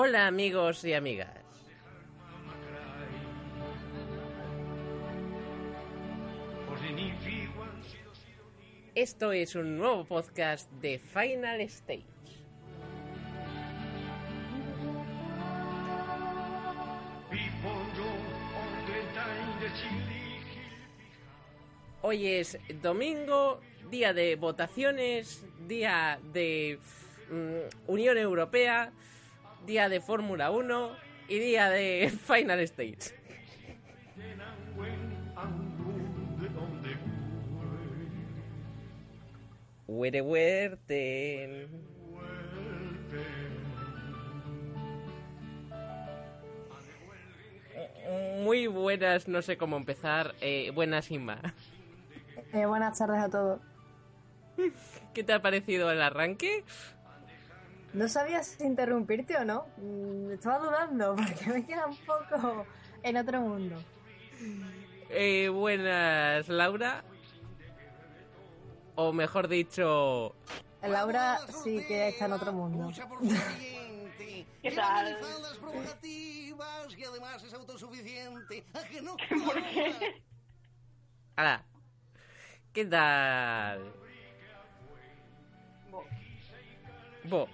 Hola amigos y amigas. Esto es un nuevo podcast de Final Stage. Hoy es domingo, día de votaciones, día de mm, Unión Europea, día de Fórmula 1 y día de Final Stage. Huere huerte. Muy buenas, no sé cómo empezar. Eh, buenas, Inma. Eh, buenas tardes a todos. ¿Qué te ha parecido el arranque? No sabía si interrumpirte o no. Mm, Estaba dudando porque me queda un poco en otro mundo. Eh, buenas, Laura. O mejor dicho, Laura sí que está en otro mundo. ¿Qué tal? faldas provocativas y además es autosuficiente. ¿A que no? Ahora, ¿qué tal? Bo.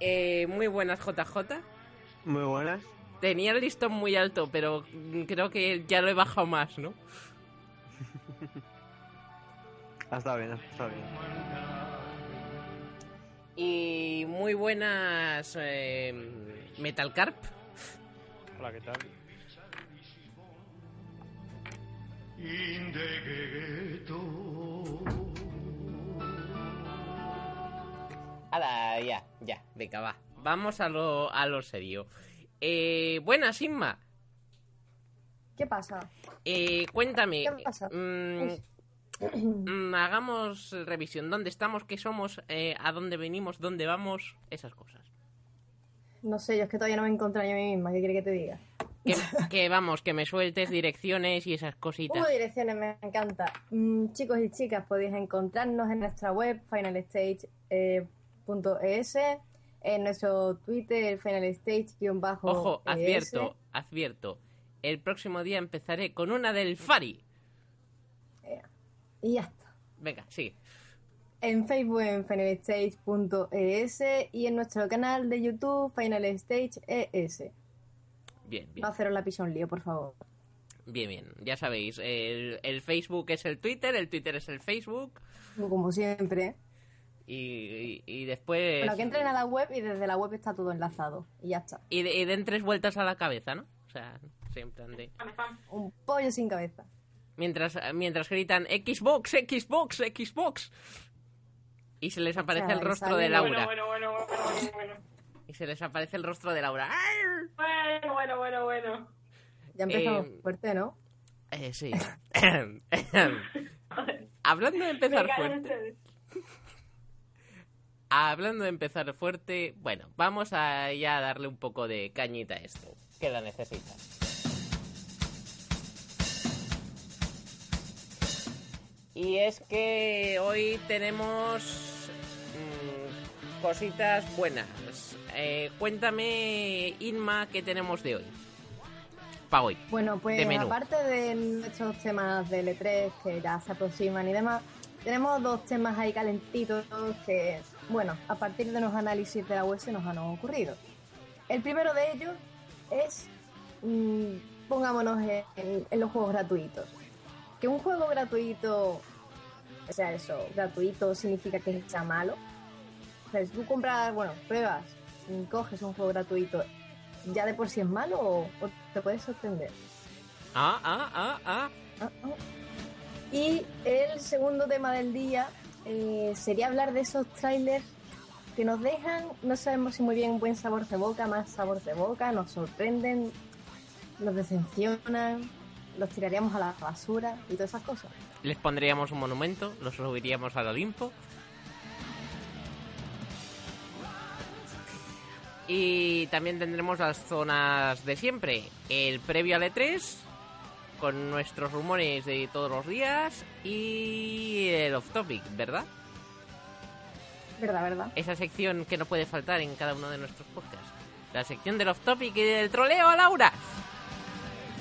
Eh, muy buenas, JJ. Muy buenas. Tenía el listón muy alto, pero creo que ya lo he bajado más, ¿no? Ah, está bien, está bien. Y muy buenas, eh, Metalcarp. Hola, ¿qué tal? in the ghetto Ahora, ya, ya, venga, va. Vamos a lo, a lo serio. Eh, buenas, Inma. ¿Qué pasa? Eh, cuéntame. ¿Qué pasa? mm, mm, hagamos revisión. ¿Dónde estamos? ¿Qué somos? Eh, ¿A dónde venimos? ¿Dónde vamos? Esas cosas. No sé, yo es que todavía no me he encontrado yo misma. ¿Qué quiere que te diga? Que, que vamos, que me sueltes direcciones y esas cositas. Hubo direcciones, me encanta. Mm, chicos y chicas, podéis encontrarnos en nuestra web, finalstage.es, en nuestro Twitter, finalstage-bajo. Ojo, advierto, advierto. El próximo día empezaré con una del Fari. Y ya está. Venga, sigue. En Facebook en finalstage.es y en nuestro canal de YouTube finalstage.es. Bien, bien. Va a haceros la pisa un lío, por favor. Bien, bien. Ya sabéis, el, el Facebook es el Twitter, el Twitter es el Facebook. Como siempre. Y, y, y después. Bueno, que entren a la web y desde la web está todo enlazado. Y ya está. Y, de- y den tres vueltas a la cabeza, ¿no? O sea, siempre ande. Un pollo sin cabeza. Mientras, mientras gritan Xbox, Xbox, Xbox. Y se les aparece sea, el rostro sale- de Laura. Bueno, bueno, bueno, bueno, bueno. Y se les aparece el rostro de Laura. ¡Arr! Bueno, bueno, bueno, bueno. Ya empezamos Eh, fuerte, ¿no? Eh, sí. Hablando de empezar fuerte. Hablando de empezar fuerte, bueno, vamos a ya darle un poco de cañita a esto, que la necesita. Y es que hoy tenemos mm, cositas buenas. Eh, cuéntame, Inma, qué tenemos de hoy. Para hoy. Bueno, pues de aparte de nuestros temas de L3 que ya se aproximan y demás, tenemos dos temas ahí calentitos que, bueno, a partir de los análisis de la web se nos han ocurrido. El primero de ellos es, mm, pongámonos en, en los juegos gratuitos. Que un juego gratuito O sea, eso, gratuito significa que sea malo. O sea, si tú compras, bueno, pruebas, y coges un juego gratuito, ¿ya de por sí es malo o, o te puedes sorprender? Ah, ah, ah, ah. Ah, ah. Y el segundo tema del día eh, sería hablar de esos trailers que nos dejan, no sabemos si muy bien buen sabor de boca, más sabor de boca, nos sorprenden, nos decepcionan, los tiraríamos a la basura y todas esas cosas. Les pondríamos un monumento, los subiríamos al Olimpo. Y también tendremos las zonas de siempre. El previo al E3, con nuestros rumores de todos los días. Y el off topic, ¿verdad? ¿Verdad, verdad? Esa sección que no puede faltar en cada uno de nuestros podcasts. La sección del off topic y del troleo a Laura.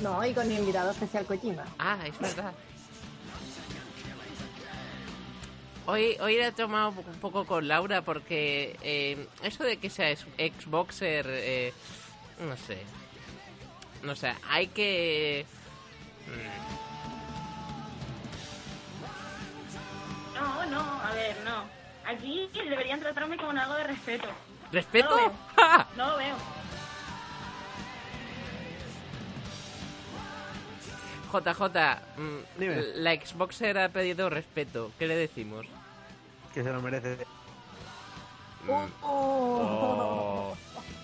No, y con el invitado especial Kojima. Ah, es verdad. Hoy, hoy la he tomado un poco con Laura porque eh, eso de que sea Xboxer, eh, no sé. No sé, hay que... No, no, a ver, no. Aquí deberían tratarme con algo de respeto. ¿Respeto? No lo veo. No lo veo. JJ, mm, Dime. la Xboxer ha pedido respeto. ¿Qué le decimos? Que se lo merece. Oh.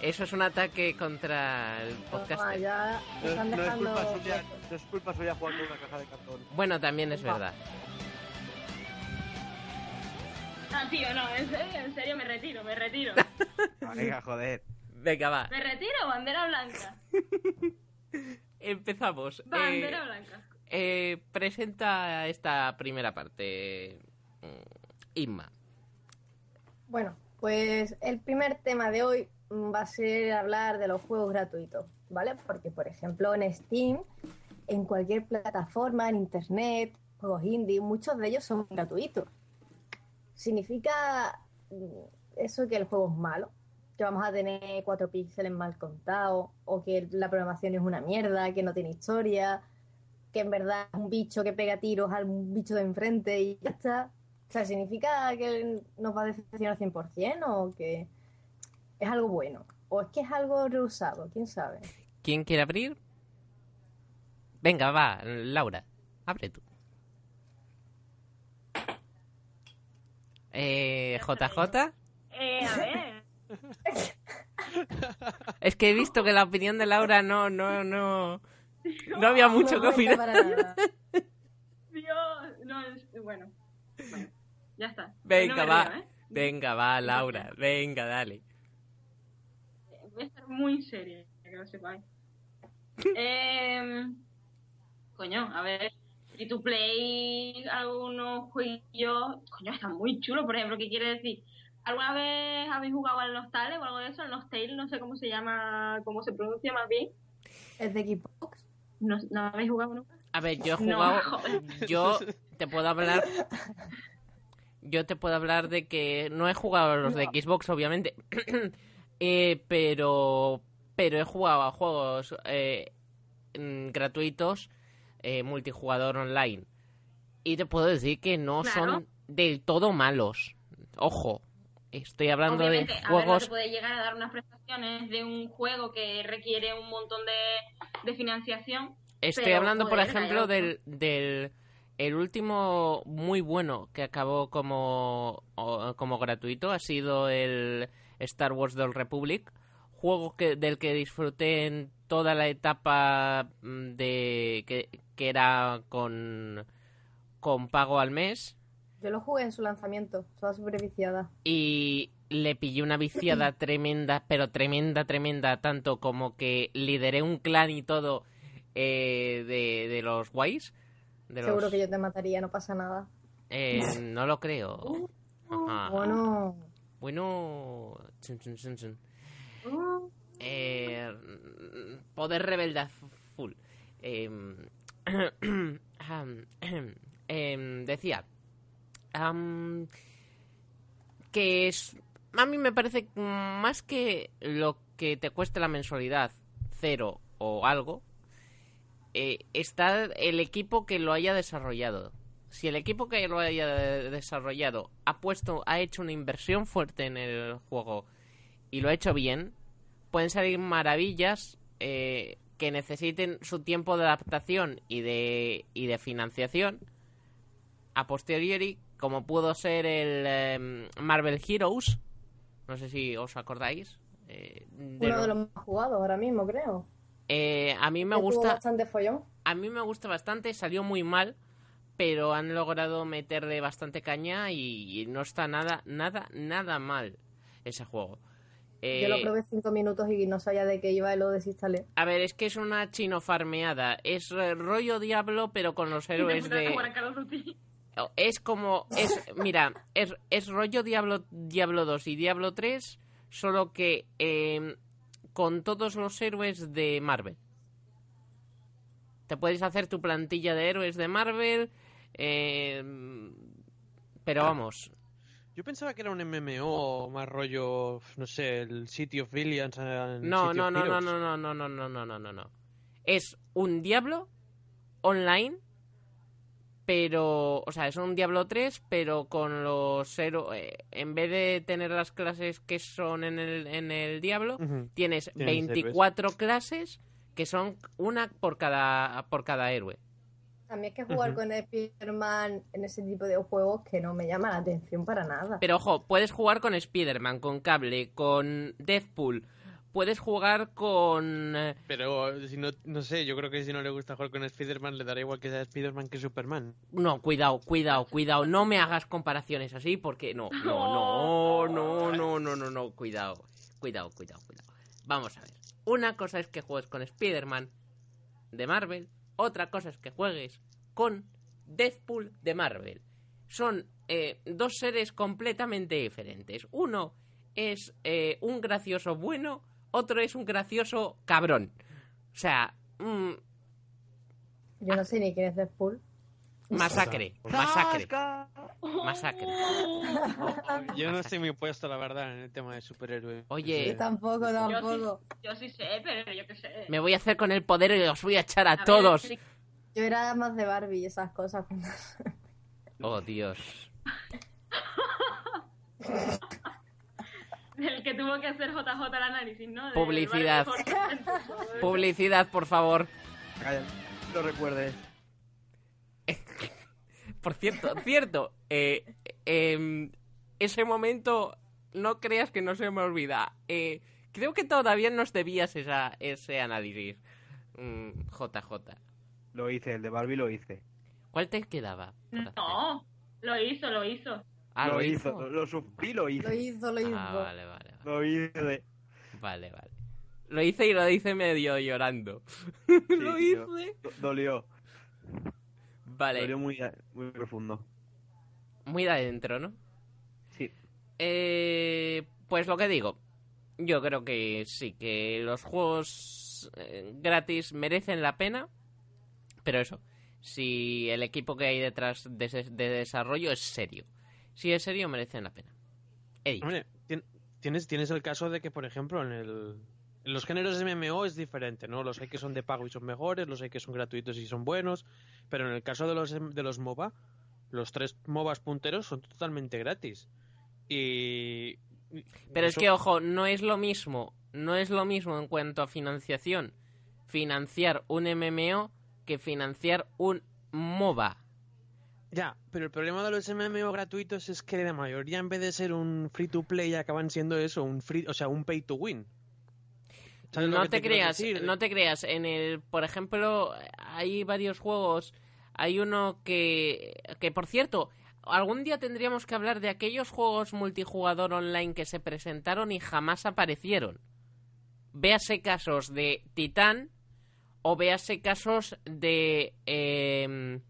Eso es un ataque contra el podcast. ya No, están no es dejando... culpa suya, no es culpa suya jugar con una caja de cartón. Bueno, también es verdad. Ah, tío, no, en serio, en serio, me retiro, me retiro. Venga, joder. Venga, va. Me retiro, bandera blanca. Empezamos. Bandera Eh, blanca. eh, presenta esta primera parte. mm, Inma. Bueno, pues el primer tema de hoy va a ser hablar de los juegos gratuitos, ¿vale? Porque, por ejemplo, en Steam, en cualquier plataforma, en Internet, juegos indie, muchos de ellos son gratuitos. ¿Significa mm, eso que el juego es malo? ¿Que vamos a tener cuatro píxeles mal contados? ¿O que la programación es una mierda, que no tiene historia? ¿Que en verdad es un bicho que pega tiros al bicho de enfrente y ya está? O sea, ¿significa que nos va a decepcionar 100% o que es algo bueno? ¿O es que es algo reusado? ¿Quién sabe? ¿Quién quiere abrir? Venga, va, Laura. Abre tú. Eh, JJ. Eh, a ver. Es que he visto que la opinión de Laura no, no, no. No había mucho No que opinar. para nada. Dios, no, es, bueno. Bueno, ya está. Venga, No va. río, ¿eh? Venga, va, Laura. Venga, dale. Voy a estar muy seria, que lo sepáis. eh, coño, a ver, free to play, algunos juegos, coño, están muy chulos, por ejemplo, ¿qué quiere decir? ¿Alguna vez habéis jugado al Nostale o algo de eso? El Nostale, no sé cómo se llama, cómo se pronuncia más bien. ¿Es de Xbox? ¿No, no habéis jugado nunca? A ver, yo he jugado. yo te puedo hablar. Yo te puedo hablar de que no he jugado a los de Xbox, obviamente. eh, pero. Pero he jugado a juegos eh, mm, gratuitos, eh, multijugador online. Y te puedo decir que no Claro. son del todo malos. Ojo, estoy hablando Obviamente, de a ver, no juegos. puede llegar a dar unas prestaciones de un juego que requiere un montón de, de financiación. Estoy Pero, hablando, por joder, ejemplo, hay del, del el último muy bueno que acabó como, como gratuito ha sido el Star Wars The Old Republic, juego que, del que disfruté en toda la etapa mm, de que, que era con, con pago al mes Yo lo jugué en su lanzamiento, estaba súper viciada. y le pillé una viciada tremenda, pero tremenda, tremenda, tanto como que lideré un clan y todo eh, de, de los guays. De Seguro los- que yo te mataría, no pasa nada. eh, no lo creo. Ajá. Bueno, Bueno. chun, chun. Uh, Eh, poder rebelde full. Eh, em, decía que es a mí me parece más que lo que te cueste la mensualidad cero o algo eh, está el equipo que lo haya desarrollado si el equipo que lo haya desarrollado ha puesto, ha hecho una inversión fuerte en el juego y lo ha hecho bien, pueden salir maravillas eh, que necesiten su tiempo de adaptación y de, y de financiación a posteriori, como pudo ser el em, Marvel Heroes. No sé si os acordáis. eh, de Uno lo- de los más jugados ahora mismo, creo. Eh, a mí me gusta. bastante follón. A mí me gusta bastante, salió muy mal, pero han logrado meterle bastante caña y, y no está nada, nada, nada mal ese juego. Yo lo Eh, probé cinco minutos y no sabía de qué iba y lo desinstalé. a ver, es que es una chino farmeada. Es eh, rollo Diablo, pero con los héroes de. Duty. Es como. Es, mira, es, es rollo Diablo, Diablo 2 y Diablo 3, solo que eh, con todos los héroes de Marvel. Te puedes hacer tu plantilla de héroes de Marvel, eh, pero vamos. Yo pensaba que era un MMO más rollo, no sé, el City of Billions. eh, No, City no, of no, no, no, no, no, no, no, no, no, no, no. Es un Diablo online, pero, o sea, es un Diablo 3, pero con los héroes, en vez de tener las clases que son en el, en el Diablo, Ujú. tienes Tienes 24 clases que son una por cada, por cada héroe. A mí es que jugar con Spider-Man en ese tipo de juegos que no me llama la atención para nada. Pero ojo, puedes jugar con Spider-Man, con Cable, con Deathpool, puedes jugar con... eh, Pero si no, no sé, yo creo que si no le gusta jugar con Spider-Man, le dará igual que sea Spider-Man que Superman. No, cuidado, cuidado, cuidado. No me hagas comparaciones así porque no, no, no, no, no, no, no, no, cuidado. Cuidado, cuidado, cuidado. Vamos a ver. Una cosa es que juegues con Spider-Man de Marvel, otra cosa es que juegues con Deathpool de Marvel. Son eh, dos seres completamente diferentes. Uno es eh, un gracioso bueno, otro es un gracioso cabrón. O sea, mm, Yo no sé ni quién es Deadpool. Masacre, masacre, masacre. Yo no estoy muy puesto, la verdad, en el tema de superhéroes. Oye, Yo tampoco, Yo tampoco. sí, yo sí sé, pero yo qué sé. Me voy a hacer con el poder y os voy a echar a, todos. sí. Yo era más de Barbie y esas cosas. Oh, Dios. El que tuvo que hacer JJ el análisis, ¿no? Publicidad. Publicidad, por favor. Calla, no recuerdes. Por cierto, cierto. eh, em, ese momento, no creas que no se me olvida. Eh, creo que todavía nos debías esa, ese análisis. Mm, JJ. Lo hice, el de Barbie lo hice. ¿Cuál te quedaba? No, lo hizo, lo hizo. Ah, lo, lo hizo, hizo. lo sufrí, lo hice. Lo hizo, lo hizo. Ah, vale, vale, vale. Lo hice. Vale, vale. Lo hice y lo hice medio llorando. lo Sí, hice. do- Dolió. Vale, Dolió muy, muy profundo. muy de adentro, ¿no? Sí. Eh, pues lo que digo, yo creo que sí, que los juegos eh, gratis merecen la pena, pero eso, si el equipo que hay detrás de, ese- de desarrollo es serio. Si es serio, merecen la pena. He dicho. Hombre, tien- tienes, tienes el caso de que, por ejemplo, en, el, los géneros de MMO es diferente, ¿no? Los hay que son de pago y son mejores, los hay que son gratuitos y son buenos, pero en el caso de los, de los MOBA, los tres MOBAs punteros son totalmente gratis. Y... Pero es que, ojo, no es lo mismo, no es lo mismo en cuanto a financiación, financiar un MMO que financiar un MOBA. Ya, pero el problema de los MMO gratuitos es que la mayoría en vez de ser un free to play acaban siendo eso, un free, o sea, un pay to win. ¿Sabes lo No te creas, no te creas. En el, por ejemplo, hay varios juegos. Hay uno que, que por cierto, algún día tendríamos que hablar de aquellos juegos multijugador online que se presentaron y jamás aparecieron. Véase casos de Titán o véase casos de em,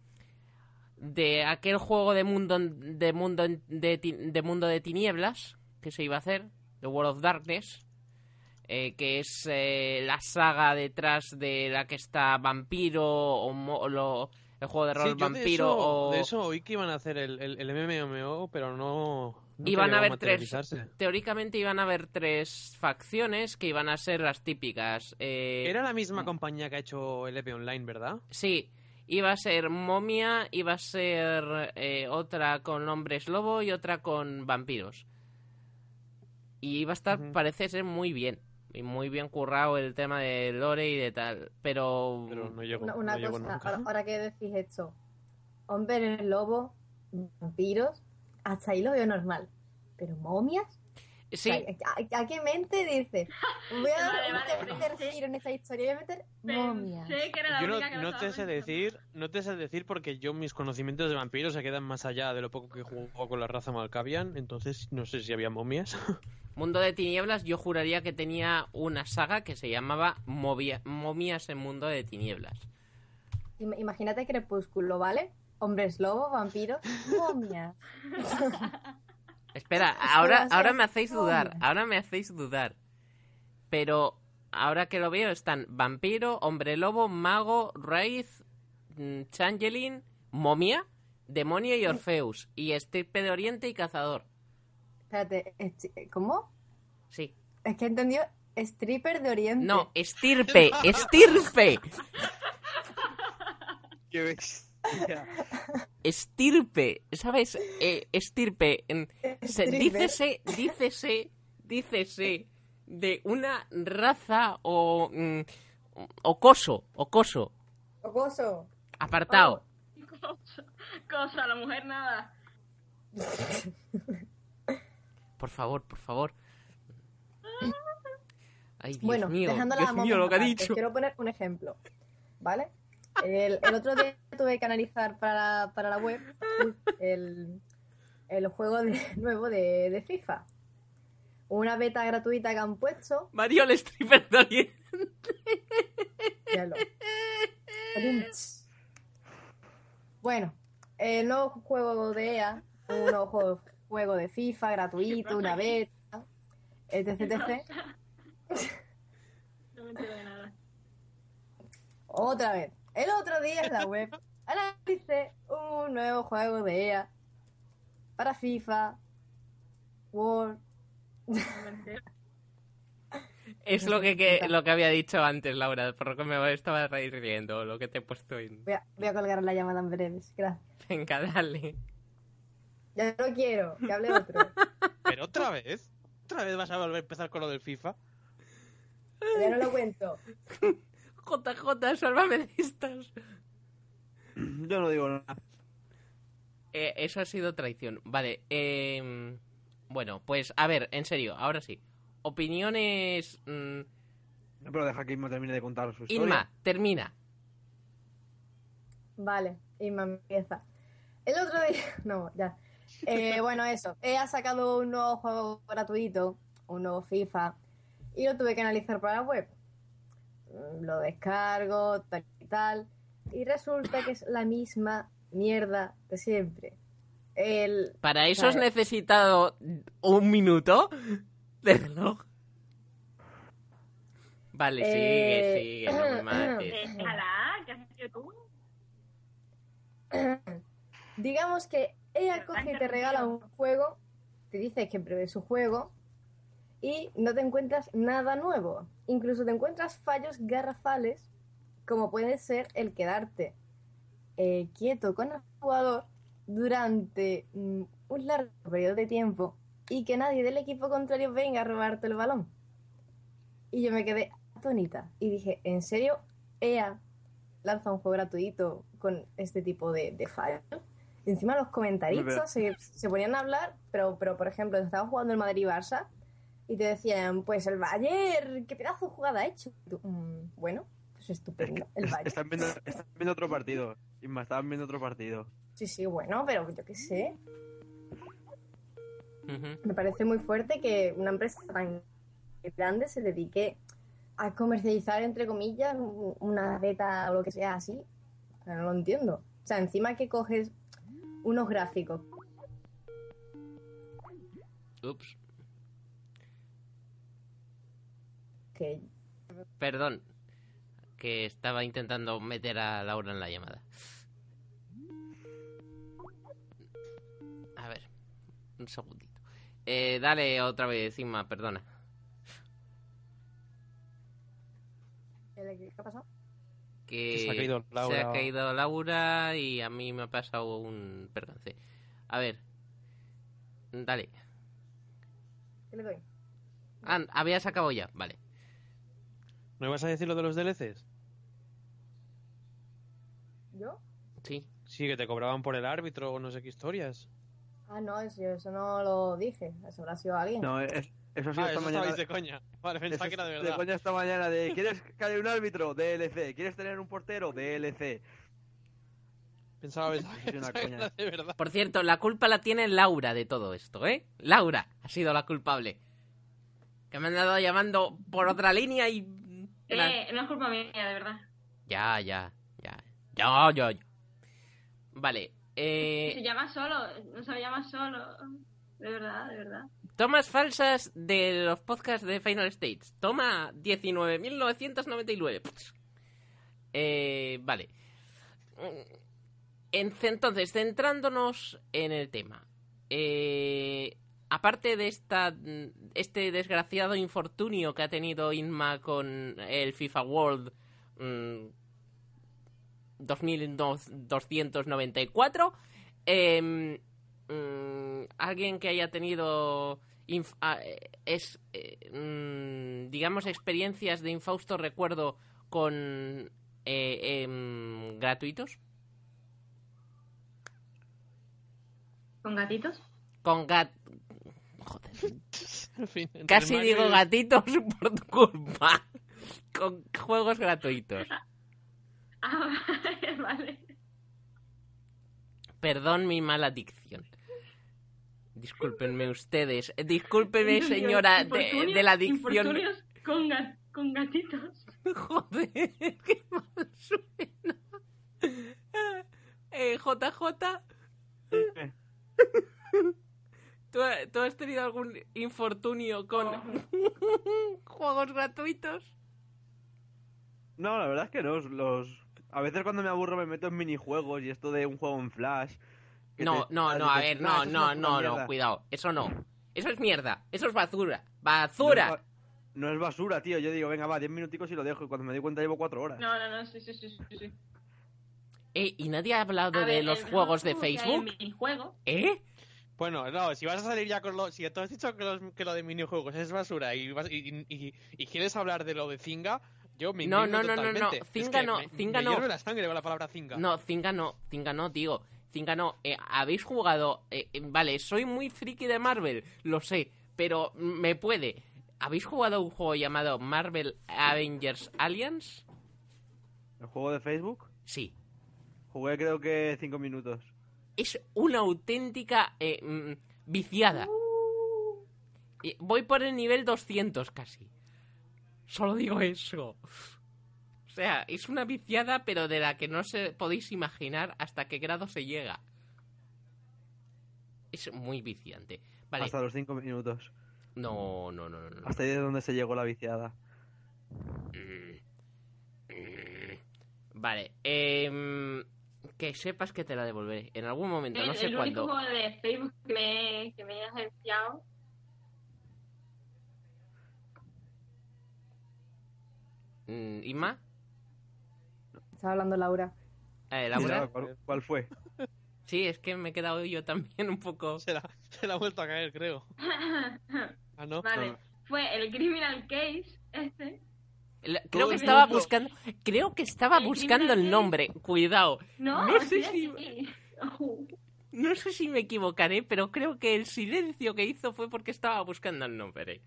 de aquel juego de mundo de mundo de, de mundo de tinieblas que se iba a hacer, The World of Darkness eh, que es eh, la saga detrás de la que está Vampiro o, mo- o lo- el juego de Sí, rol yo de Vampiro eso, o de eso oí que iban a hacer el, el, el MMO, pero no... iban a haber tres teóricamente iban a haber tres facciones que iban a ser las típicas eh, Era la misma compañía que ha hecho el EP Online, ¿verdad? sí Iba a ser momia, iba a ser eh, otra con hombres lobo y otra con vampiros. Y iba a estar, parece ser muy bien. Y muy bien currado el tema de lore y de tal. Pero... Pero no llegó, Una, una no cosa, nunca. ahora, ahora que decís esto, hombres lobo, vampiros, hasta ahí lo veo normal. Pero momias, Sí, O sea, ¿a, a qué mente dices? Voy a Vale, vale, meter pensé- giro en esta historia, voy a meter momias. Pensé que era la Yo no, que te sé decir, no te sé decir porque yo mis conocimientos de vampiros se quedan más allá de lo poco que jugó con la raza Malkavian, entonces no sé si había momias. Mundo de Tinieblas, yo juraría que tenía una saga que se llamaba Movia- Momias en Mundo de Tinieblas. Im- Imagínate Crepúsculo, ¿vale? Hombres lobo, vampiros, momias. Espera, ahora, ahora me hacéis dudar, ahora me hacéis dudar. Pero ahora que lo veo están vampiro, hombre lobo, mago, raíz, mm, changeling, momia, demonio y Orfeus. Y estirpe de oriente y cazador. Espérate, esti- ¿cómo? Sí. Es que he entendido stripper de Oriente. No, estirpe, estirpe, ¿Qué bestia? estirpe, ¿sabes? Eh, estirpe. se- dícese, dícese, dícese de una raza o... mm, o coso, o coso, Jocoso. apartado. Cosa, cosa, la mujer nada. Por favor, por favor. Ay, Dios Bueno, mío, dejando la Dios mío, lo que ha dicho. Quiero poner un ejemplo, ¿vale? El, el otro día tuve que analizar para, la- para la web el, el juego de- nuevo de, de FIFA. Una beta gratuita que han puesto. Mario el stripper de. Bueno, el nuevo juego de EA, un nuevo juego, juego de FIFA gratuito, una beta, etc, etc. No me entero de nada. Otra vez. El otro día en la web analicé un nuevo juego de EA para FIFA, World. Es lo que, que- lo que había dicho antes, Laura, por lo que me estaba riendo, lo que te he puesto en... Voy a, voy a colgar la llamada en breves. Gracias. Venga, dale. Ya no quiero, que hable otro. Pero otra vez, otra vez vas a volver a empezar con lo del FIFA. Ya no lo cuento. JJ, sálvame de estas. Yo no digo nada. Eh, eso ha sido traición. Vale, eh, bueno, pues a ver, en serio, ahora sí. Opiniones... mm, No, Pero deja que Inma termine de contar su historia. Inma, termina. Vale, Inma empieza. El otro día. No, ya. Eh, bueno, eso. EA ha sacado un nuevo juego gratuito, un nuevo FIFA, y lo tuve que analizar para la web. Mm, Lo descargo, tal y tal, y resulta que es la misma mierda de siempre. El. Para eso has Vale. necesitado un minuto de reloj. Vale, Eh, sigue, sigue, no me mates. Déjala, ¿qué has hecho tú? Digamos que ella coge y te regala un juego, te dice que pruebe su juego y no te encuentras nada nuevo. Incluso te encuentras fallos garrafales, como puede ser el quedarte eh, quieto con el jugador durante mm, un largo periodo de tiempo y que nadie del equipo contrario venga a robarte el balón. Y yo me quedé atónita y dije, ¿en serio? EA lanza un juego gratuito con este tipo de, de fallos. Y encima los comentaristas se, se ponían a hablar, pero, pero por ejemplo, estaba jugando el Madrid-Barça y te decían, pues el Bayern, qué pedazo de jugada ha hecho. Y tú, "Mm, bueno, pues estupendo, el Bayern. Están viendo, están viendo otro partido. Inma, estaban viendo otro partido. Sí, sí, bueno, pero yo qué sé. Me parece muy fuerte que una empresa tan grande se dedique a comercializar, entre comillas, un- una beta o lo que sea así. Pero no lo entiendo. O sea, encima que coges unos gráficos Ups, que perdón. Que estaba intentando meter a Laura en la llamada. A ver, un segundito. Eh, dale otra vez, Inma, perdona. ¿Qué ha pasado? Que Se ha caído se Laura. ha caído Laura y a mí me ha pasado un percance. A ver, dale. ¿Qué le doy? Ah, habías acabado ya, vale. ¿No ibas a decir lo de los DLCs? ¿Yo? Sí. Sí, que te cobraban por el árbitro o no sé qué historias. Ah, no, eso, eso no lo dije. Eso habrá sido alguien. No, es- eso ha sido Ah, esta eso mañana. de coña. Vale, pensaba que era de verdad. coña esta mañana de ¿Quieres que haya un árbitro? DLC. ¿Quieres tener un portero? DLC. Pensaba, pensaba Es una pensaba que coña. era de verdad. Por cierto, la culpa la tiene Laura de todo esto, ¿eh? Laura ha sido la culpable. Que me han dado llamando por otra línea y... Eh, no es culpa mía, de verdad. Ya, ya, ya. Ya, ya, ya. Vale. Se Eh, llama solo, no se llama solo. De verdad, de verdad. Tomas falsas de los podcasts de Final States. Toma 19.999. Pss. Eh, vale. En- Entonces, centrándonos en el tema. Eh, aparte de esta, este desgraciado infortunio que ha tenido Inma con el FIFA World mm, 2294, em, mm, alguien que haya tenido inf- ah, eh, es eh, mm, digamos experiencias de infausto recuerdo con eh, em, gratuitos ¿Con gatitos? con gat joder. En fin, entre casi Mario digo y- gatitos por tu culpa. Con juegos gratuitos. Ah, vale. perdón mi mala dicción discúlpenme ustedes discúlpenme señora de, la dicción infortunios Con, ga- con gatitos. Joder, qué mal suena. Eh, JJ, ¿tú, tú has tenido algún infortunio con juegos gratuitos? No, la verdad es que no. Los... A veces cuando me aburro me meto en minijuegos y esto de un juego en Flash. Que No, te- no, ah, no, a ver, "Nah, no, no, no, no, mierda". cuidado, eso no. Eso es mierda, eso es basura. No es, ¡Basura! ba- no es basura, tío. Yo digo, venga, va, 10 minuticos y lo dejo. Y cuando me doy cuenta llevo 4 horas. No, no, no, sí, sí, sí, sí. sí. Eh, ¿Y nadie ha hablado A de ver, los juegos de Facebook? minijuego, ¿Eh? Bueno, no, si vas a salir ya con lo... Si tú has dicho que, los- que lo de minijuegos es basura y, vas- y, y- y quieres hablar de lo de Zinga, yo me No, no, no, no, no, Zinga que no, me, Zinga me no. hierve la sangre con la palabra Zinga. No, Zinga no, Zinga no, tío. Zinga no. Eh, ¿Habéis jugado? eh, eh, vale, soy muy friki de Marvel, lo sé, pero me puede. ¿Habéis jugado un juego llamado Marvel Avengers Alliance? El juego de Facebook. Sí. Jugué creo que 5 minutos. Es una auténtica eh, mm, viciada. Eh, Voy por el nivel 200 casi. Solo digo eso. O sea, es una viciada, pero de la que no se podéis imaginar hasta qué grado se llega. Es muy viciante. Vale. Hasta los 5 minutos. No, no, no, no. Hasta ahí es donde se llegó la viciada. Vale. em, que sepas que te la devolveré. En algún momento, el, no sé el único cuándo. juego de Facebook que me, que me has enviado. Mm, ¿Inma? Estaba hablando Laura. Eh, ¿Cuál, cuál fue? Sí, es que me he quedado yo también un poco... Se la, se la ha vuelto a caer, creo. Ah, no. vale. Fue el Criminal Case, este. La- Creo que estaba buscando... Creo que estaba El buscando el nombre. Cuidado. No, No sé sí, si- sí. Oh, No sé si me equivocaré, pero creo que el silencio que hizo fue porque estaba buscando el nombre.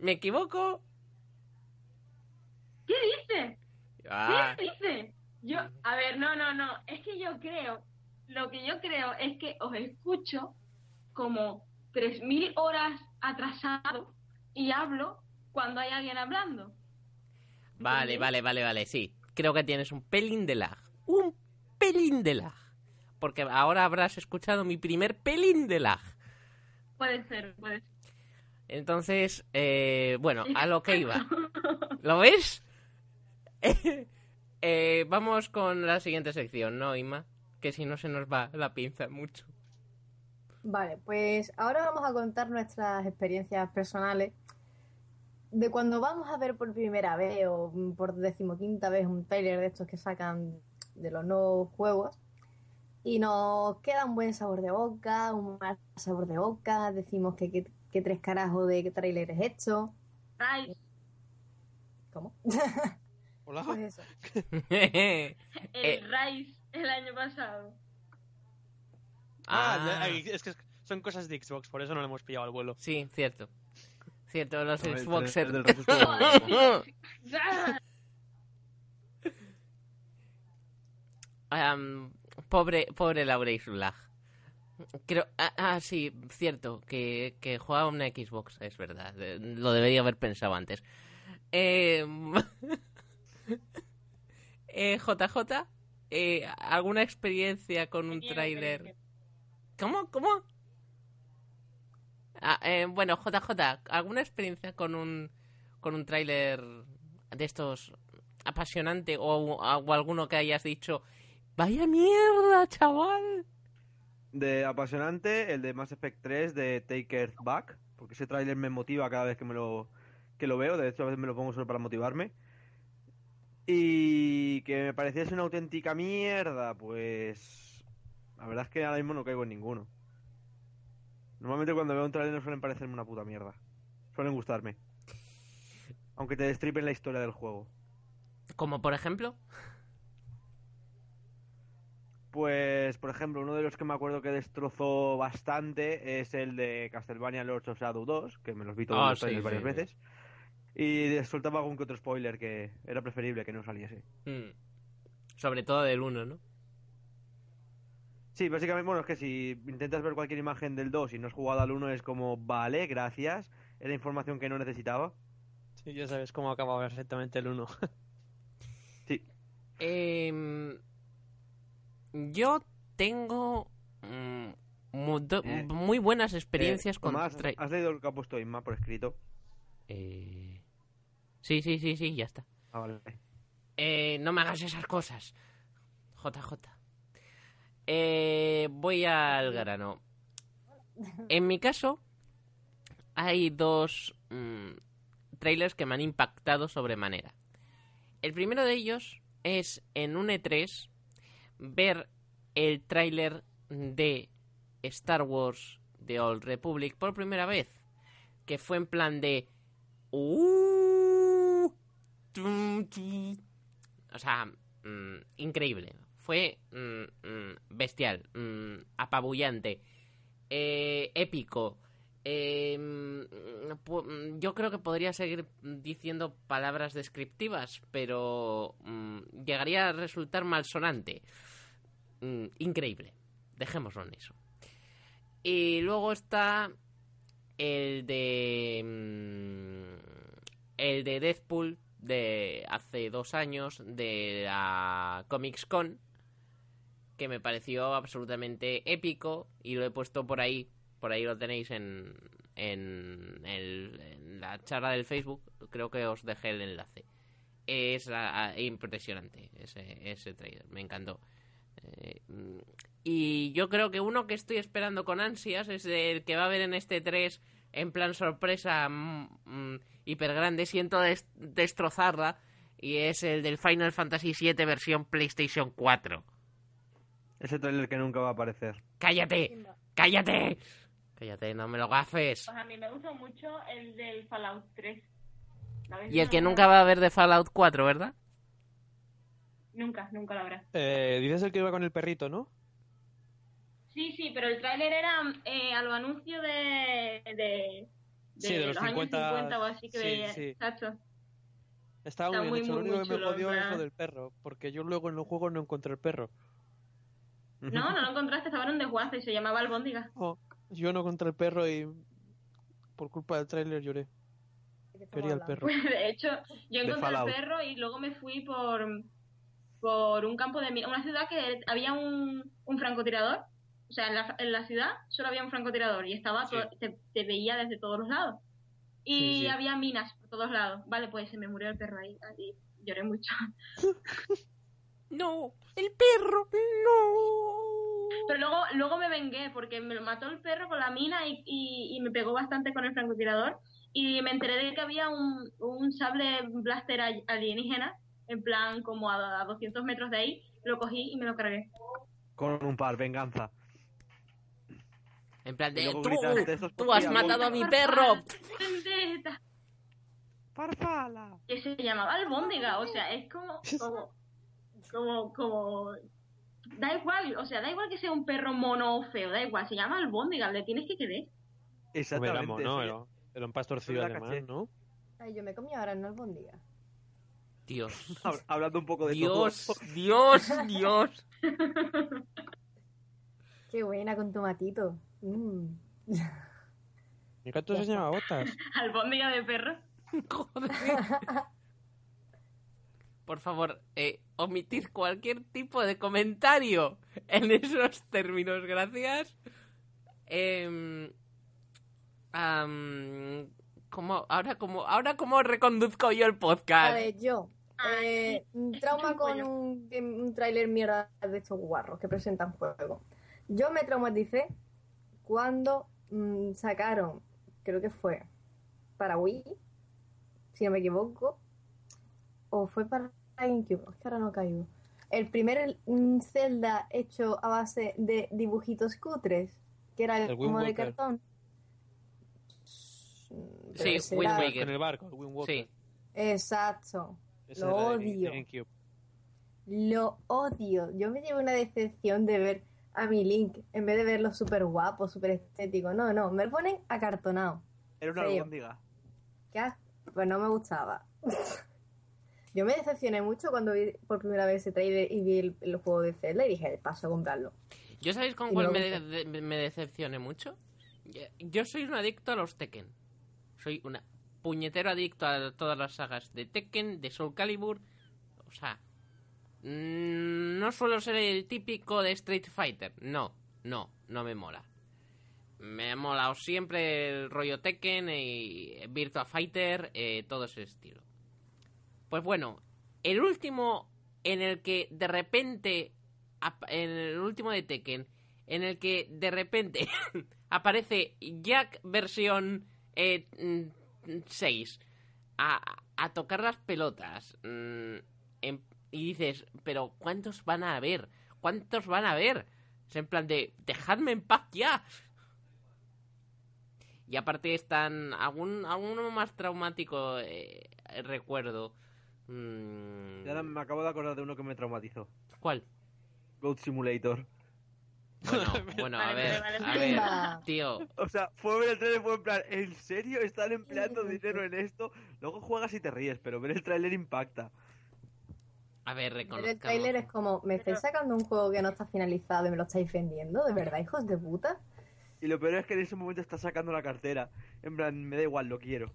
¿Me equivoco? ¿Qué dice? Ah, ¿Qué dice? Yo, a ver, no, no, no. Es que yo creo, lo que yo creo es que os escucho como 3.000 horas atrasado y hablo cuando hay alguien hablando. vale, vale, vale, vale, sí. Creo que tienes un pelín de lag. Un pelín de lag. Porque ahora habrás escuchado mi primer pelín de lag. Puede ser, puede ser. Entonces, eh, bueno, a lo que iba. ¿Lo ves? Eh, vamos con la siguiente sección, ¿no, Ima? Que si no se nos va la pinza mucho. Vale, pues ahora vamos a contar nuestras experiencias personales de cuando vamos a ver por primera vez o por decimoquinta vez un trailer de estos que sacan de los nuevos juegos y nos queda un buen sabor de boca, un mal sabor de boca, decimos que, que, que tres carajos de trailer es esto. ¿Cómo? Hola. pues eso. Eh, el Rise el año pasado. Ah, ah, ya- es que son cosas de Xbox, por eso no le hemos pillado al vuelo. sí, cierto. Cierto, los No, el Xboxers. del pobre, pobre Laura Isulag. Creo, ah, ah, sí, cierto, que, que jugaba una Xbox, es verdad. Lo debería haber pensado antes. Eh, eh, JJ, eh, ¿alguna experiencia con un tráiler? ¿Cómo? ¿Cómo? Ah, eh, bueno, JJ, ¿alguna experiencia con un con un tráiler de estos apasionante o, o alguno que hayas dicho vaya mierda, chaval? De apasionante, el de Mass Effect 3 de Take Earth Back, porque ese tráiler me motiva cada vez que me lo que lo veo, de hecho a veces me lo pongo solo para motivarme. Y que me pareciese una auténtica mierda, pues la verdad es que ahora mismo no caigo en ninguno. Normalmente cuando veo un tráiler no suelen parecerme una puta mierda. Suelen gustarme. Aunque te destripen la historia del juego. Como por ejemplo, Pues, por ejemplo, uno de los que me acuerdo que destrozó bastante es el de Castlevania Lords of Shadow 2, que me los vi todos Ah, los sí, varias sí. veces. Y soltaba algún que otro spoiler que era preferible que no saliese. mm, sobre todo del 1, ¿no? Sí, básicamente, bueno, es que si intentas ver cualquier imagen del 2 y no has jugado al 1 es como, vale, gracias, era información que no necesitaba. Sí, ya sabes cómo acaba perfectamente el 1. Sí, Em, yo tengo mm, Eh, muy buenas experiencias Eh, con Tomás, trai- ¿has leído lo que ha puesto Inma por escrito? Eh, Sí, sí, sí, sí, ya está. Ah, vale. Eh, no me hagas esas cosas. JJ. Eh, voy al grano. En mi caso, hay dos mm, trailers que me han impactado sobremanera. El primero de ellos es en un E3 ver el tráiler de Star Wars The Old Republic por primera vez. Que fue en plan de... "Uh, tum, tum". O sea, mm, increíble. Fue mm, mm, bestial, apabullante, eh, épico. Eh, yo creo que podría seguir diciendo palabras descriptivas, pero llegaría a resultar malsonante. Increíble. Dejémoslo en eso. Y luego está el de. El de Deadpool de hace dos años de la Comics Con. Que me pareció absolutamente épico. Y lo he puesto por ahí. Por ahí lo tenéis en. En, en la charla del Facebook. Creo que os dejé el enlace. Es ah, impresionante ese, ese trailer. Me encantó. Eh, y yo creo que uno que estoy esperando con ansias es el que va a haber en este 3 en plan sorpresa mm, mm, hiper grande. Siento des- destrozarla. Y es el del Final Fantasy VII versión PlayStation 4. Ese trailer que nunca va a aparecer. ¡Cállate! ¡Cállate! Cállate, no me lo gafes. Pues a mí me gusta mucho el del Fallout 3. ¿Sabes? Y el que No- nunca va a haber de Fallout 4, ¿verdad? Nunca, nunca lo habrá. Eh, dices el que iba con el perrito, ¿no? Sí, sí, pero el tráiler era eh, a los anuncios de, de, Sí, de los años 50, 50 o así que sí, veía. sí. Exacto. Estaba Está muy bien muy, hecho. Lo muy, único muy que me jodió es lo del perro, porque yo luego en los juegos no encontré el perro. No, no lo encontraste, estaba en un desguace y se llamaba Albóndiga. Oh, yo no encontré el perro y por culpa del tráiler lloré. ¿De Quería el perro. Pues de hecho, yo De encontré el perro y luego me fui por, por un campo de mi- una ciudad que había un, un francotirador. O sea, en la, en la ciudad solo había un francotirador y estaba Sí. te, te veía desde todos los lados. Y Sí, sí. había minas por todos lados. Vale, pues se me murió el perro ahí. ahí lloré mucho. No, el perro, no. Pero luego, luego me vengué porque me lo mató el perro con la mina y, y, y me pegó bastante con el francotirador. y me enteré de que había un, un sable blaster alienígena, en plan como a, a 200 metros de ahí, lo cogí y me lo cargué. Con un par, venganza. En plan de, tú, gritaste, "Esto es tú por has matado a mi perro. vendetta. ¡Farfala! Que se llamaba albóndiga, o sea, es como, como, como, como, da igual, o sea, da igual que sea un perro mono o feo, da igual, se llama albóndiga, le tienes que querer. Exactamente. era mono, sí. era, era un pastorcillo alemán, caché. ¿no? Ay, yo me comí ahora en albóndiga. Dios, Hab- Hablando un poco de Dios, todo. Dios, Dios. Qué buena con tomatito. Mm. Mi gato Ya se llama Botas. Albóndiga de perro. Joder. Por favor, eh, omitir cualquier tipo de comentario en esos términos, gracias. Em, ¿cómo- ahora, cómo, ahora cómo reconduzco yo el podcast. Vale, yo. Ay, Eh, trauma con un, un tráiler mierda de estos guarros que presentan juego. Yo me traumaticé cuando mm, sacaron, creo que fue para Wii, si no me equivoco, o fue para GameCube, es que ahora no caigo. El primer mm, Zelda hecho a base de dibujitos cutres, que era El como de cartón. Sí, Pero Wind era- Waker. En el barco, el Wind Waker. Sí, Exacto. Ese lo odio. Lo odio. Yo me llevo una decepción de ver a mi Link en vez de verlo súper guapo, súper estético. No, no, me lo ponen acartonado. Era una albóndiga. ¿Qué Pues no me gustaba. Yo me decepcioné mucho cuando vi por primera vez ese trailer y vi el, el juego de Zelda y dije, paso a comprarlo. ¿Yo sabéis con Y cuál me, me de- de- me decepcioné mucho? Yo soy un adicto a los Tekken. Soy un puñetero adicto a todas las sagas de Tekken, de Soul Calibur. O sea, no suelo ser el típico de Street Fighter. No, no, no me mola. Me ha molado siempre el rollo Tekken y Virtua Fighter, eh, todo ese estilo. Pues bueno, el último en el que de repente, el último de Tekken, en el que de repente aparece Jack versión eh, mm, 6 a, a tocar las pelotas mm, en- y dices, pero ¿cuántos van a haber? ¿Cuántos van a haber? Es en plan de, dejadme en paz ya. Y aparte están algún alguno más traumático eh, recuerdo. Mm, Y ahora me acabo de acordar de uno que me traumatizó. ¿Cuál? Goat Simulator. Bueno, bueno, a ver, a ver, tío, O sea, fue ver el trailer fue en plan, ¿en serio están empleando dinero en esto? Luego juegas y te ríes, pero ver el trailer impacta. A ver, Ver el reconozcamos. trailer es como, me estáis sacando un juego que no está finalizado y me lo estáis vendiendo, ¿de verdad, hijos de puta? Y lo peor es que en ese momento está sacando la cartera. En plan, me da igual, lo quiero.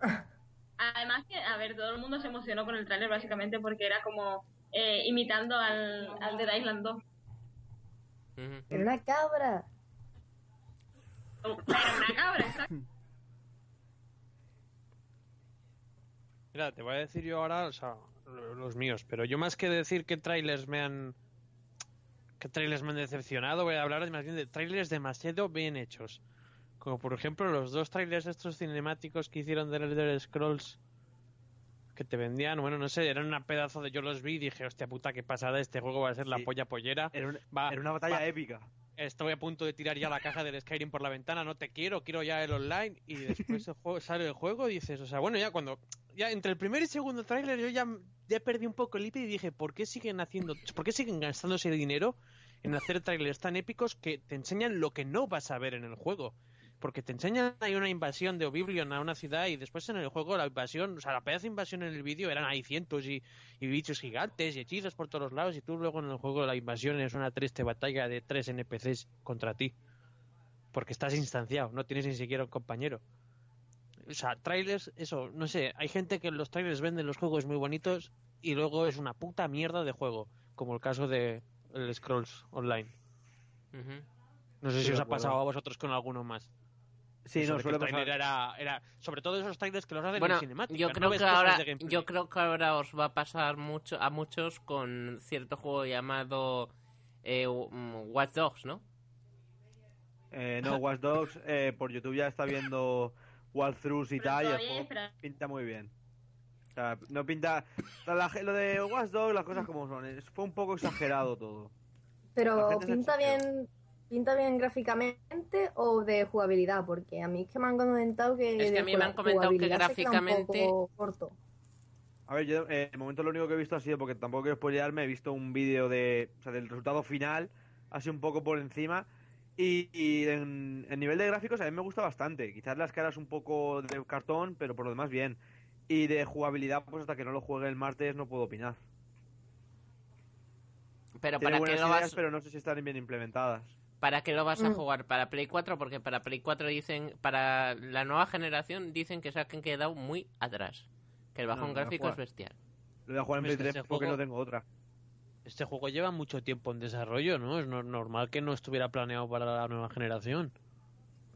Además que, a ver, todo el mundo se emocionó con el tráiler básicamente porque era como eh, imitando al, al Dead Island 2. Ujú. Era una cabra. Oh, Era una cabra, exacto. Mira, te voy a decir yo ahora, o sea, los míos, pero yo más que decir que trailers me han que trailers me han decepcionado, voy a hablar más bien de trailers demasiado bien hechos. Como por ejemplo los dos trailers estos cinemáticos que hicieron de Elder Scrolls que te vendían, bueno, no sé, eran una pedazo de yo los vi y dije, hostia puta, qué pasada, este juego va a ser la polla pollera. Era una, Va, era una batalla va. épica. Estoy a punto de tirar ya la caja del Skyrim por la ventana, no te quiero, quiero ya el online y después el juego, sale el juego y dices, o sea, bueno, ya cuando ya entre el primer y segundo tráiler yo ya, perdí un poco el hilo y dije, ¿por qué siguen haciendo, por qué siguen gastándose dinero en hacer trailers tan épicos que te enseñan lo que no vas a ver en el juego? Porque te enseñan hay una invasión de Oblivion a una ciudad y después en el juego la invasión, o sea, la pedazo de invasión en el vídeo eran ahí cientos y, y bichos gigantes y hechizos por todos lados y tú luego en el juego la invasión es una triste batalla de tres NPCs contra ti. Porque estás instanciado, no tienes ni siquiera un compañero. O sea, trailers, eso, no sé, hay gente que en los trailers venden los juegos muy bonitos y luego es una puta mierda de juego, como el caso de el Scrolls Online. No sé Sí, si os ha pasado a vosotros con alguno más. Sí, no, suele pasar. era, era, sobre todo esos trailers que los hacen Bueno, en cinemática. yo creo que ahora, de gameplay. yo creo que ahora os va a pasar mucho a muchos con cierto juego llamado eh, mm, Watch Dogs, ¿no? Eh, no, Watch Dogs, eh, por YouTube ya está viendo walkthroughs y tal, y el todavía juego espera- pinta muy bien. O sea, no pinta... la- lo de Watch Dogs, las cosas como son, fue un poco exagerado todo. Pero pinta bien, pinta bien gráficamente o de jugabilidad, porque a mí es que me han comentado que Es que a mí me han comentado que gráficamente- poco corto. A ver, yo eh, de momento lo único que he visto ha sido, porque tampoco quiero spoilearme, he visto un vídeo de, o sea, del resultado final, así un poco por encima. Y, y en, en nivel de gráficos a mí me gusta bastante. Quizás las caras un poco de cartón, pero por lo demás bien. Y de jugabilidad, pues hasta que no lo juegue el martes no puedo opinar. Pero Tiene ¿para qué, lo ideas, vas, pero no sé si están bien implementadas. ¿para qué lo vas a Mm. jugar? ¿Para Play 4? Porque para Play 4 dicen, para la nueva generación dicen que se han quedado muy atrás. Que el bajón no gráfico es bestial. Lo voy a jugar en Play es que 3 ese porque juego- no tengo otra. Este juego lleva mucho tiempo en desarrollo, ¿no? Es no- normal que no estuviera planeado para la nueva generación.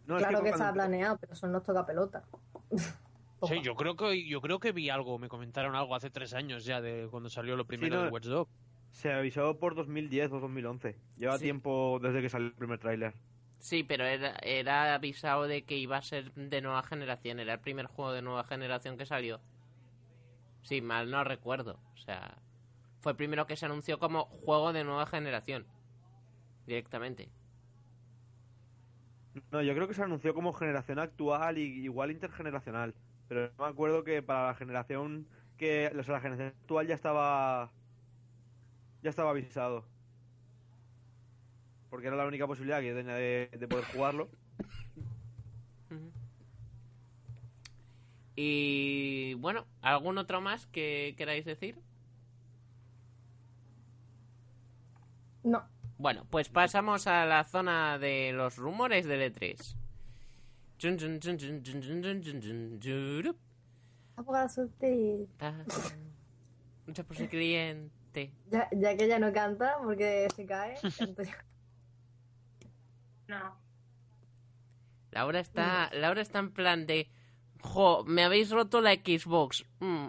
No, es claro que, cuando- estaba planeado, pero eso nos toca pelota. Sí, yo creo que yo creo que vi algo, me comentaron algo hace tres años ya de cuando salió lo primero no. de Watch Dogs. Se avisó por 2010 o 2011. Lleva Sí. tiempo desde que salió el primer tráiler. Sí, pero era, era avisado de que iba a ser de nueva generación. Era el primer juego de nueva generación que salió. Sí, mal no recuerdo. O sea, fue el primero que se anunció como juego de nueva generación. Directamente. No, yo creo que se anunció como generación actual y igual intergeneracional. Pero me acuerdo que para la generación que o sea, la generación actual ya estaba ya estaba avisado. Porque era la única posibilidad que yo tenía de, de poder jugarlo. Y bueno, ¿algún otro más que queráis decir? No. Bueno, pues pasamos a la zona de los rumores del E3. Abogado sutil. Muchas por su cliente. Ya, ya que ella no canta porque se cae. No. Laura está, Laura está en plan de. Jo, me habéis roto la Xbox. Mm,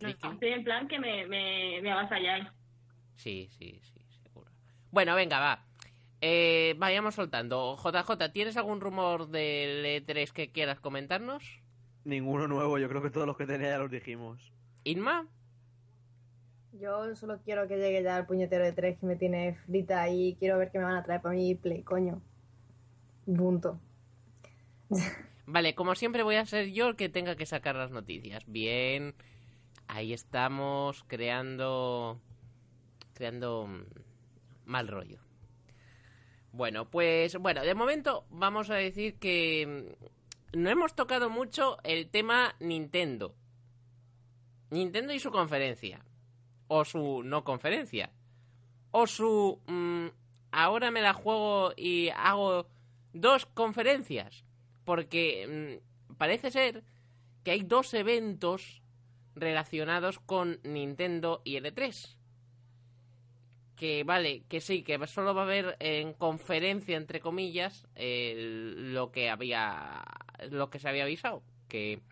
No, estoy en plan que me, me, me avasalláis. Sí, sí, sí, seguro. Bueno, venga, va. Eh, vayamos soltando. JJ, ¿tienes algún rumor del E3 que quieras comentarnos? Ninguno nuevo, yo creo que todos los que tenía ya los dijimos. Inma, Yo solo quiero que llegue ya el puñetero de tres que me tiene frita y quiero ver qué me van a traer para mi play, coño. Punto. Vale, como siempre voy a ser yo el que tenga que sacar las noticias. Bien, ahí estamos creando... creando mm, mal rollo. Bueno, pues bueno, de momento vamos a decir que mm, no hemos tocado mucho el tema Nintendo. Nintendo y su conferencia. O su no conferencia. O su... mm, ahora me la juego y hago dos conferencias. Porque parece ser que hay dos eventos relacionados con Nintendo y L3. Que vale, que sí, que solo va a haber en conferencia, entre comillas, lo que había. lo que se había avisado. Que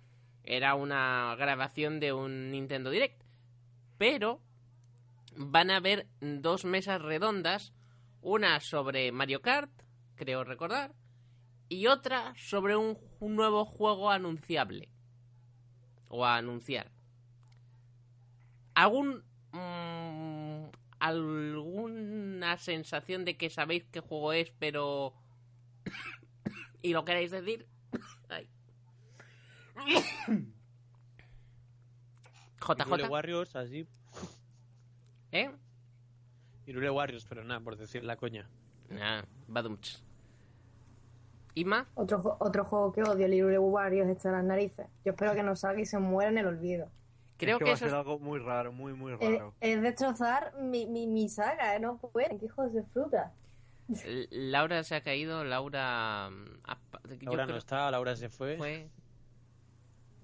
era una grabación de un Nintendo Direct. Pero van a haber dos mesas redondas. Una sobre Mario Kart, creo recordar y otra sobre un, un nuevo juego anunciable. O a anunciar. ¿Algún. mm, alguna sensación de que sabéis qué juego es, pero. y lo queréis decir? Ay. Irule JJ, Warriors, así. ¿eh? Irule Warriors, pero nada, por decir la coña. Ah, badumts. Ima, Otro, otro juego que odio, el Hyrule Warriors, está en las narices. Yo espero que no salga y se muera en el olvido. Creo es que, que va eso a es ser algo muy raro, muy, muy Es, raro. es destrozar mi, mi, mi saga, ¿eh? no pueden, que hijos de fruta. Laura se ha caído, Laura... mm, Laura no está, Laura se fue. fue...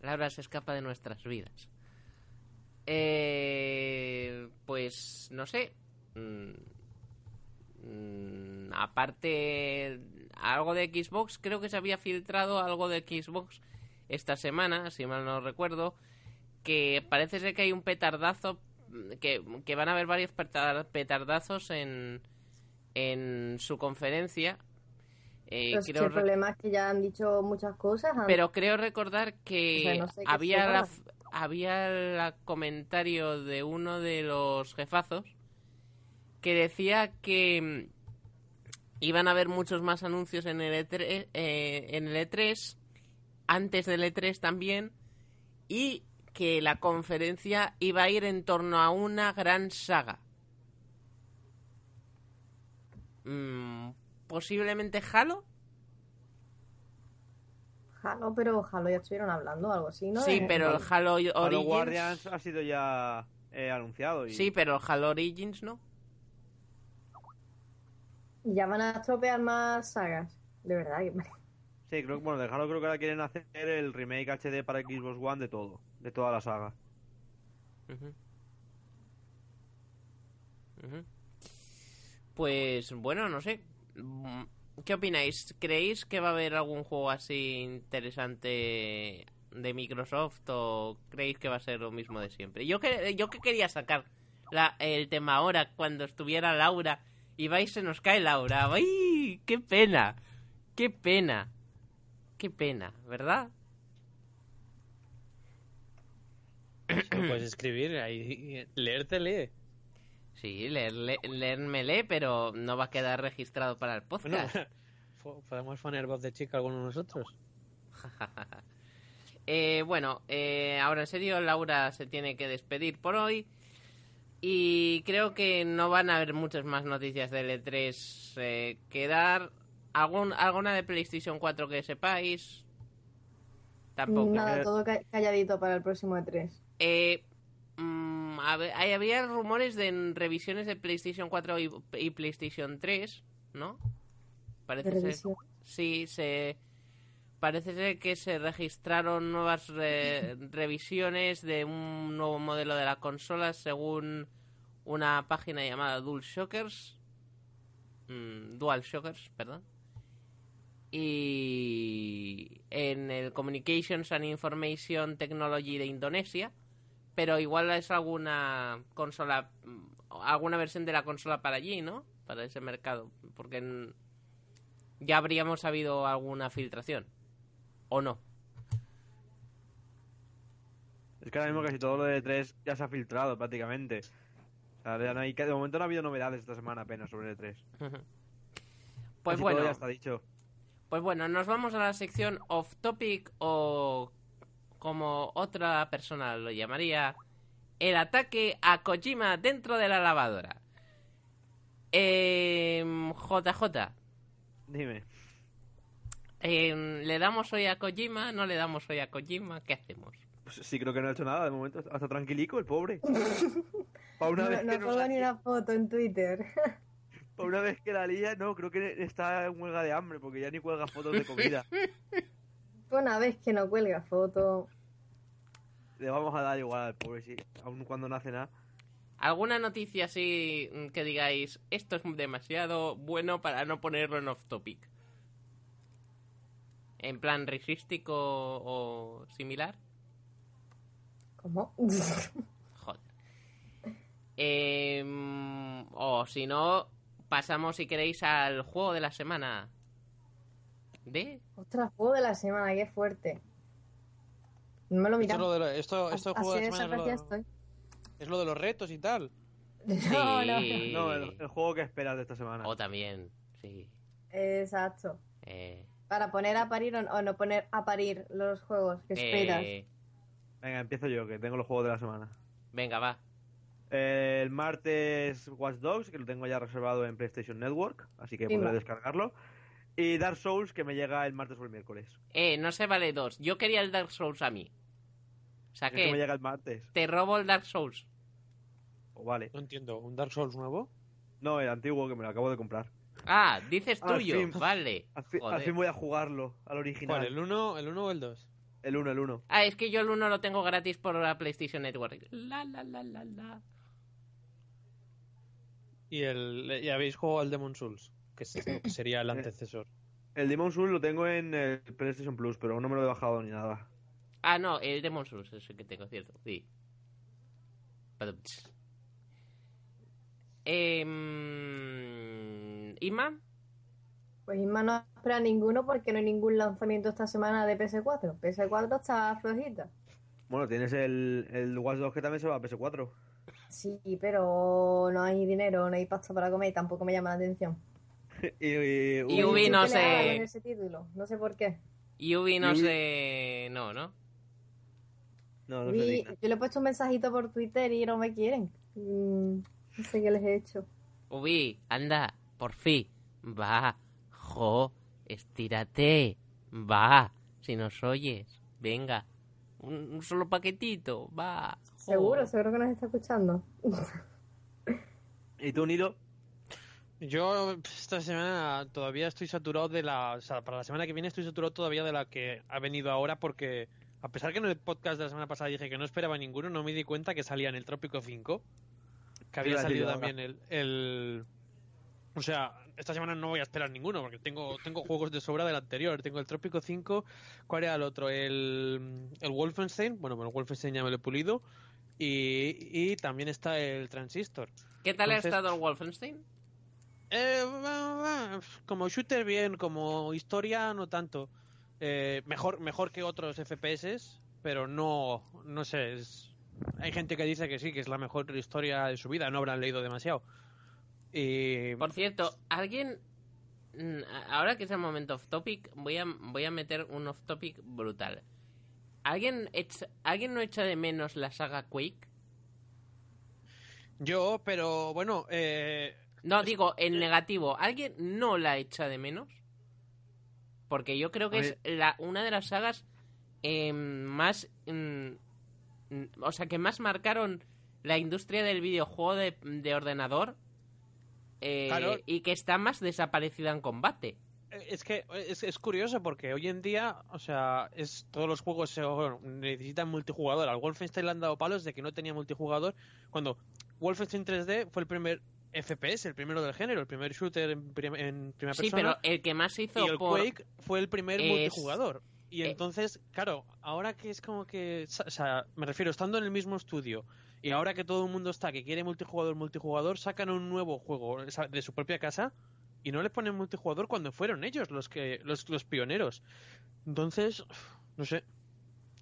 Laura se escapa de nuestras vidas. Eh, pues no sé. Mm, mm, aparte, algo de Xbox, creo que se había filtrado algo de Xbox esta semana, si mal no recuerdo, que parece ser que hay un petardazo, que, que van a haber varios petar- petardazos en, en su conferencia Eh, si creo el problema es que ya han dicho muchas cosas. han- pero creo recordar que O sea, no sé qué había la, había el comentario de uno de los jefazos que decía que mm, iban a haber muchos más anuncios en el E3, eh, en el E3 antes del E3 también y que la conferencia iba a ir en torno a una gran saga. Mm, posiblemente Halo. Halo, pero Halo ya estuvieron hablando o algo así, ¿no? Sí, pero el Halo Halo Origins. Guardians ha sido ya eh, anunciado. Y... Sí, pero el Halo Origins no. Ya van a estropear más sagas. De verdad. Sí, creo que bueno, de Halo creo que ahora quieren hacer el remake HD para Xbox One de todo, de toda la saga. Pues bueno, no sé. Mm, ¿Qué opináis? ¿Creéis que va a haber algún juego así interesante de Microsoft o creéis que va a ser lo mismo de siempre? Yo que, yo que quería sacar la- el tema ahora cuando estuviera Laura y vais se nos cae Laura. ¡Ay! ¡Qué pena! ¡Qué pena! ¡Qué pena! ¿Verdad? Si lo puedes escribir, ahí, leerte, lee. Sí, leerle, leérmele, pero no va a quedar registrado para el Bueno, podcast. po- podemos poner voz de chica alguno de nosotros. Eh, bueno, eh, ahora en serio, Laura se tiene que despedir por hoy. Y creo que no van a haber muchas más noticias de L3 eh, que dar. ¿Algún, ¿Alguna de PlayStation 4 que sepáis? Tampoco. Nada, todo ca- calladito para el próximo E E3. Eh, mm, había rumores de revisiones de PlayStation 4 y, y PlayStation 3, ¿no? Parece ser. Sí, se. Parece ser que se registraron nuevas re- revisiones de un nuevo modelo de la consola según una página llamada Dual Shockers. Mm, Dual Shockers, perdón. Y en el Communications and Information Technology de Indonesia. Pero igual es alguna consola, alguna versión de la consola para allí, ¿no? Para ese mercado. Porque ya habríamos sabido alguna filtración. ¿O no? Es que ahora mismo casi todo lo de 3 ya se ha filtrado prácticamente. O sea, ya no hay- de momento no ha habido novedades esta semana apenas sobre el 3. Pues Casi bueno, todo ya está dicho. pues bueno, nos vamos a la sección off topic o como otra persona lo llamaría, el ataque a Kojima dentro de la lavadora. Em, JJ, Dime. em, ¿le damos hoy a Kojima? ¿No le damos hoy a Kojima? ¿Qué hacemos? Pues sí, creo que no ha hecho nada de momento. Hasta tranquilico, el pobre. Para una, No, vez no que pongo ni una foto en Twitter. pa' una vez que la lía, no, creo que está en huelga de hambre porque ya ni cuelga fotos de comida. Una vez que no cuelga foto. Le vamos a dar igual al pobre, sí. Aun cuando no hace nada. ¿Alguna noticia así mm, que digáis, esto es demasiado bueno para no ponerlo en off topic? ¿En plan risístico o similar? ¿Cómo? Joder. Em, o si no, pasamos si queréis al juego de la semana. ¿De? Ostras, juego de la semana, qué fuerte. No me lo Esto, mira. es lo de lo- esto, esto Así juego de de la semana es lo, estoy. es lo de los retos y tal. No, no, no. Sí. No, el, el juego que esperas de esta semana. O también, sí. Exacto. Eh, Para poner a parir o o no poner a parir los juegos que esperas. eh, Venga, empiezo yo, que tengo los juegos de la semana. venga, va. El martes Watch Dogs, que lo tengo ya reservado en PlayStation Network, así que Pimba. podré descargarlo. Y Dark Souls, que me llega el martes o el miércoles. Eh, no se vale dos. Yo quería el Dark Souls a mí. O sea Es que me que llega el martes. te robo el Dark Souls. O vale. No entiendo. ¿Un Dark Souls nuevo? No, el antiguo, que me lo acabo de comprar. Ah, dices Al tuyo. fin. Vale. Al, fin voy a jugarlo, al original. ¿Cuál? ¿El 1 el uno o el 2? El 1, el 1. Ah, es que yo el 1 lo tengo gratis por la PlayStation Network. La, la, la, la, la. ¿Y, el, ¿Y habéis jugado al Demon Souls? Que es- que sería el antecesor. El Demon Souls lo tengo en el PlayStation Plus, pero aún no me lo he bajado ni nada. Ah, no, el Demon Souls es el que tengo, cierto. Sí. Padum, tss. Em, ¿Ima? Pues Isma no espera ninguno porque no hay ningún lanzamiento esta semana de PS4. PS4 está flojita. Bueno, tienes el, el Watch Dogs que también se va a PS4. Sí, pero no hay dinero, no hay pasta para comer y tampoco me llama la atención. y, y- Y uy, Ubi no sé. con ese título, no sé por qué. Y Ubi no Ubi- sé... No, ¿no? No, no digna. yo le he puesto un mensajito por Twitter y no me quieren. Mm, no sé qué les he hecho. Ubi, anda, por fin. Va, jo, estírate. Va, si nos oyes. Venga. Un, un solo paquetito, va. jo. Seguro, seguro que nos está escuchando. ¿Y tú, Nilo? Yo esta semana todavía estoy saturado de la... O sea, para la semana que viene estoy saturado todavía de la que ha venido ahora porque a pesar que en el podcast de la semana pasada dije que no esperaba ninguno, no me di cuenta que salía en el Trópico 5. Que había salido también el, el... O sea, esta semana no voy a esperar ninguno porque tengo, tengo juegos de sobra del anterior. Tengo el Trópico 5. ¿Cuál era el otro? El, el Wolfenstein. Bueno, bueno, el Wolfenstein ya me lo he pulido. Y, y también está el Transistor. ¿Qué tal Entonces- ha estado el Wolfenstein? Eh, como shooter bien, como historia no tanto. Eh, mejor, mejor que otros FPS, pero no, no sé. es- Hay gente que dice que sí, que es la mejor historia de su vida. No habrán leído demasiado. Y Por cierto, alguien... mm, Ahora que es el momento off topic, voy a, voy a meter un off topic brutal. ¿Alguien, echa- ¿Alguien no echa de menos la saga Quake? yo, pero bueno, eh, No, digo, en negativo. ¿Alguien no la echa de menos? Porque yo creo que es la, una de las sagas eh, más... mm, o sea, que más marcaron la industria del videojuego de, de ordenador eh, Claro. y que está más desaparecida en combate. Es que es, es curioso porque hoy en día, o sea, es todos los juegos se- bueno, necesitan multijugador. Al Wolfenstein le han dado palos de que no tenía multijugador cuando Wolfenstein 3D fue el primer FPS, el primero del género, el primer shooter en, prim- en primera Sí, persona. pero el que más se hizo y el por... Quake fue el primer es- multijugador. Y eh, entonces, claro, ahora que es como que, o sea, me refiero, estando en el mismo estudio y ahora que todo el mundo está que quiere multijugador, multijugador, sacan un nuevo juego de su propia casa y no le ponen multijugador cuando fueron ellos los que los, los pioneros. Entonces, no sé.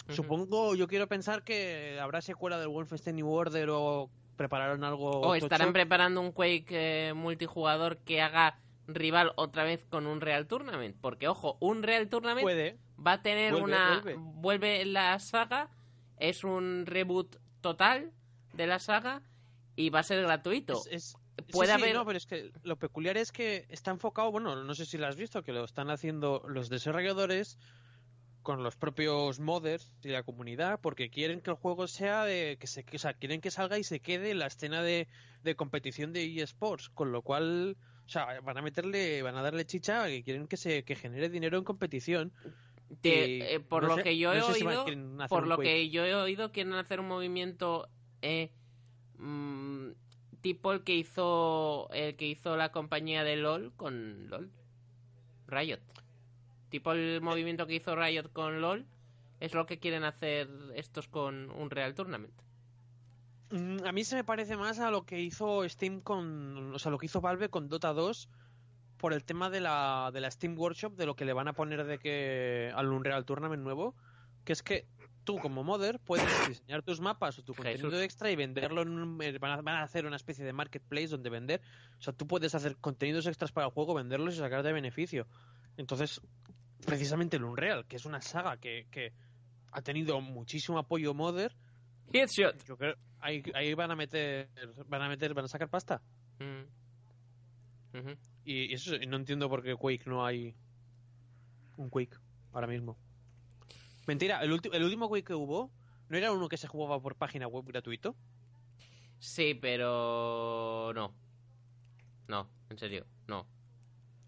Supongo, yo quiero pensar que habrá secuela del Wolfenstein New Order o prepararon algo O estarán tocho. preparando un Quake eh, multijugador que haga rival otra vez con un Real Tournament. Porque, ojo, un Real Tournament Puede. va a tener Vuelve, una vuelve. vuelve la saga es un reboot total de la saga y va a ser gratuito Es- es- Puede sí, sí, haber- no, pero es que lo peculiar es que está enfocado, bueno, no sé si lo has visto, que lo están haciendo los desarrolladores con los propios modders y la comunidad, porque quieren que el juego sea de que se, que- o sea, quieren que salga y se quede en la escena de, de competición de eSports, con lo cual, o sea, van a meterle, van a darle chicha, que quieren que se que genere dinero en competición. Te- eh, por no lo sé, que yo he no si oído por lo que yo he oído quieren hacer un movimiento eh, mm, tipo el que hizo el que hizo la compañía de LOL con LOL Riot tipo el movimiento que hizo Riot con LOL es lo que quieren hacer estos con un Real Tournament Mm, A mí se me parece más a lo que hizo Steam con. O sea, lo que hizo Valve con Dota 2 por el tema de la, de la Steam Workshop, de lo que le van a poner de que al Unreal Tournament nuevo. Que es que tú, como modder, puedes diseñar tus mapas o tu contenido Jesús. extra y venderlo en un- eh, van, a, van a hacer una especie de marketplace donde vender. O sea, tú puedes hacer contenidos extras para el juego, venderlos y sacar de beneficio. Entonces, precisamente el Unreal, que es una saga que, que ha tenido muchísimo apoyo modder. Headshot Yo creo ahí, ahí van a meter van a meter van a sacar pasta Mm. Y, y eso no entiendo por qué Quake no hay un Quake ahora mismo. Mentira, el, el último Quake que hubo no era uno que se jugaba por página web gratuito. Sí, pero no. No, en serio, no.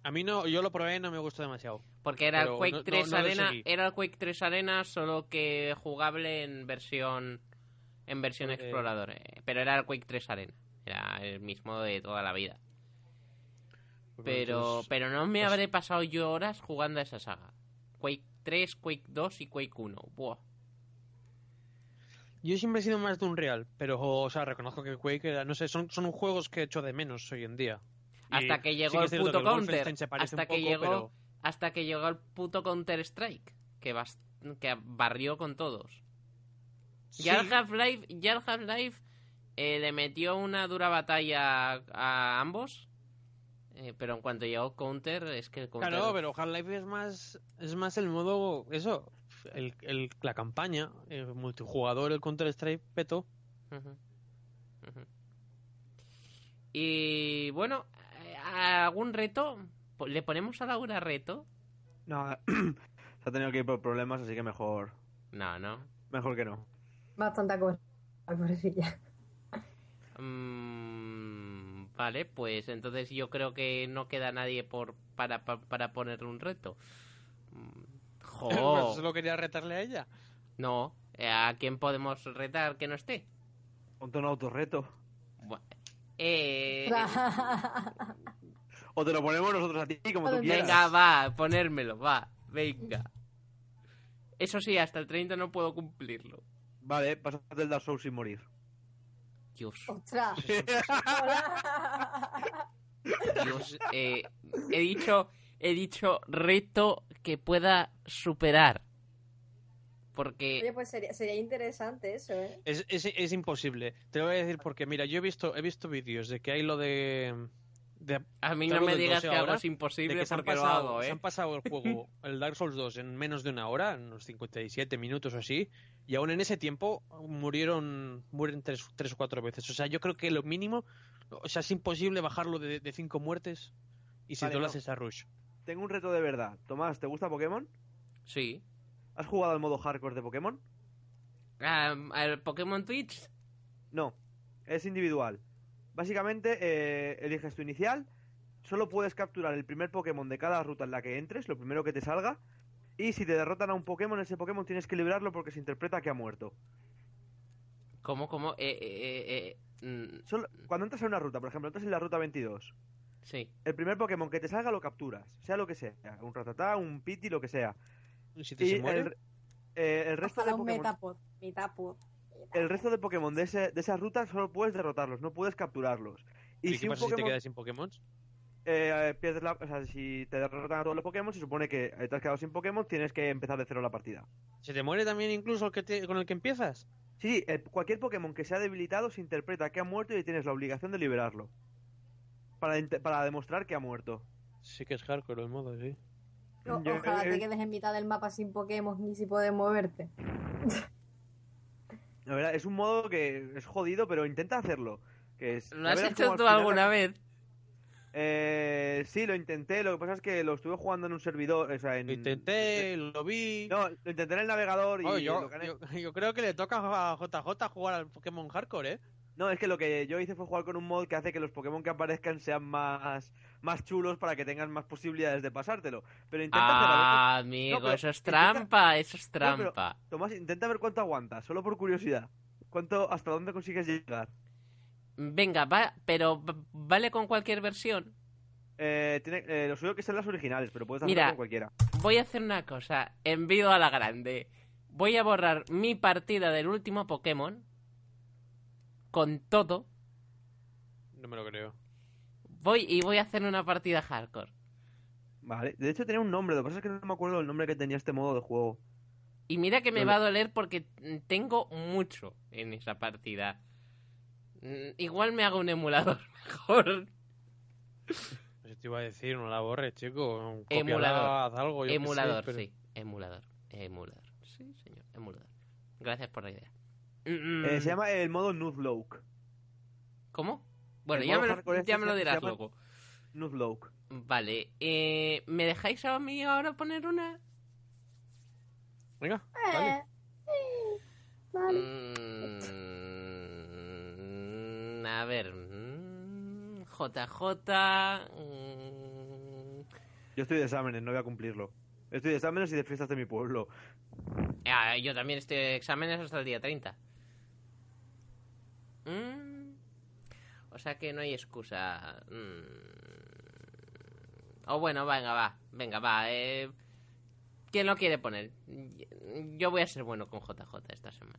A mí no, yo lo probé y no me gustó demasiado. Porque era el Pero Quake no- no- 3 no lo Arena, era el Quake 3 Arena, solo que jugable en versión en versión Eh. explorador, eh, pero era el Quake 3 Arena, era el mismo de toda la vida. Pero Entonces, pero no me pues- habré pasado yo horas jugando a esa saga. Quake 3, Quake 2 y Quake 1. Buah. Yo siempre he sido más de un real, pero o sea, reconozco que Quake era, no sé, son, son juegos que echo de menos hoy en día. Hasta que sí llegó que el puto counter. Hasta que poco, llegó. pero- Hasta que llegó el puto Counter Strike. Que, barrió con todos. Ya el. Half-Life, ya el Half-Life eh, le metió una dura batalla a ambos. eh, pero en cuanto llegó Counter, es que el Counter. Claro, pero Half-Life es más, es más el modo, eso, el, el- la campaña, el multijugador, el Counter-Strike peto. Y bueno, eh, ¿algún reto? ¿Le ponemos a Laura reto? No, se ha tenido que ir por problemas, así que mejor, No, no. mejor que no. Bastante cosa. Pobrecilla. Mm, vale, pues entonces yo creo que no queda nadie por para, pa- para ponerle un reto. Mm, jo. Solo quería retarle a ella. No, eh, ¿a quién podemos retar que no esté? Ponte un autorreto. Bu- Eh, O te lo ponemos nosotros a ti, como tú quieras. venga, va, ponérmelo, va, venga. Eso sí, hasta el 30 no puedo cumplirlo. Vale, pásate el Dark Souls sin morir. Dios, ¡Ostras! Dios, eh, he dicho, he dicho reto que pueda superar. Porque Oye, pues sería, sería interesante eso, ¿eh? Es, es, es imposible. Te lo voy a decir porque, mira, yo he visto, he visto vídeos de que hay lo de... de a mí no me digas 12 que algo ahora, es imposible que se han, porque lo pasado, se ¿eh? han pasado el juego, el Dark Souls 2, en menos de una hora, en unos 57 minutos o así, y aún en ese tiempo murieron mueren tres, tres o cuatro veces. O sea, yo creo que lo mínimo, o sea, es imposible bajarlo de, de cinco muertes y si Vale, tú lo no. haces a Rush. Tengo un reto de verdad. Tomás, ¿te gusta Pokémon? Sí. ¿Has jugado al modo hardcore de Pokémon? Ah, ¿Al Pokémon Twitch? No, es individual. Básicamente, eh, eliges tu inicial, solo puedes capturar el primer Pokémon de cada ruta en la que entres, lo primero que te salga, y si te derrotan a un Pokémon, ese Pokémon tienes que librarlo porque se interpreta que ha muerto. ¿Cómo, cómo? Eh, eh, eh, mm, Solo- cuando entras en una ruta, por ejemplo, entras en la ruta 22, sí. el primer Pokémon que te salga lo capturas, sea lo que sea, un Ratatá, un Pity, lo que sea. Y si te Y se muere, el, eh, el resto de Ojalá un Pokémon... Metapod. Metapod. El resto de Pokémon de, ese, de esa ruta solo puedes derrotarlos, no puedes capturarlos. Y ¿y si qué pasa si te Pokémon quedas sin Pokémon? eh, pierdes la, o sea, si te derrotan a todos los Pokémon, se supone que eh, te has quedado sin Pokémon, tienes que empezar de cero la partida. ¿Se te muere también incluso el que te- con el que empiezas? Sí, sí, eh, cualquier Pokémon que sea debilitado se interpreta que ha muerto y tienes la obligación de liberarlo. Para, demostrar que ha muerto. Sí que es hardcore el modo, sí. Ojalá te quedes en mitad del mapa sin Pokémon ni si puedes moverte. La verdad, es un modo que es jodido, pero intenta hacerlo. Que es, ¿Lo has hecho tú final- alguna vez? Eh, sí, lo intenté. Lo que pasa es que lo estuve jugando en un servidor. O sea, en... Lo intenté, lo vi. No, lo intenté en el navegador y yo, lo yo, yo creo que le toca a JJ jugar al Pokémon Hardcore, ¿eh? No, es que lo que yo hice fue jugar con un mod que hace que los Pokémon que aparezcan sean más, más chulos para que tengas más posibilidades de pasártelo. Pero intenta hacer Ah, amigo, pero eso es intenta- trampa, eso es trampa. Tomás, intenta ver cuánto aguantas, solo por curiosidad. ¿Cuánto, hasta dónde consigues llegar? Venga, va, pero vale con cualquier versión. Eh, tiene, eh, lo suyo que sean las originales, pero puedes hacerlo Mira. con cualquiera. Voy a hacer una cosa, envío a la grande. Voy a borrar mi partida del último Pokémon con todo. No me lo creo. Voy y voy a hacer una partida hardcore. Vale, de hecho tenía un nombre, lo que pasa es que no me acuerdo el nombre que tenía este modo de juego. Y mira que me va a doler porque tengo mucho en esa partida. Mm, Igual me hago un emulador mejor. Pues te iba a decir, no la borres, chico. Emulador. Haz algo, yo qué sé, emulador, pero- sí. Emulador. Emulador. Sí, señor. Emulador. Gracias por la idea. Mm, Eh, se llama el modo Nuzlocke. ¿Cómo? Bueno, ya me, lo, este ya me lo dirás luego. Nuzlocke. Vale. Eh, ¿Me dejáis a mí ahora poner una? Venga, vale. Eh, sí. Vale. Mm, a ver. mm, JJ. mm, Yo estoy de exámenes, no voy a cumplirlo. Estoy de exámenes y de fiestas de mi pueblo. ah, yo también estoy de exámenes hasta el día 30. Mm, o sea que no hay excusa. Mm. O bueno, venga, va. Venga, va. Eh, ¿Quién lo quiere poner? Yo voy a ser bueno con JJ esta semana.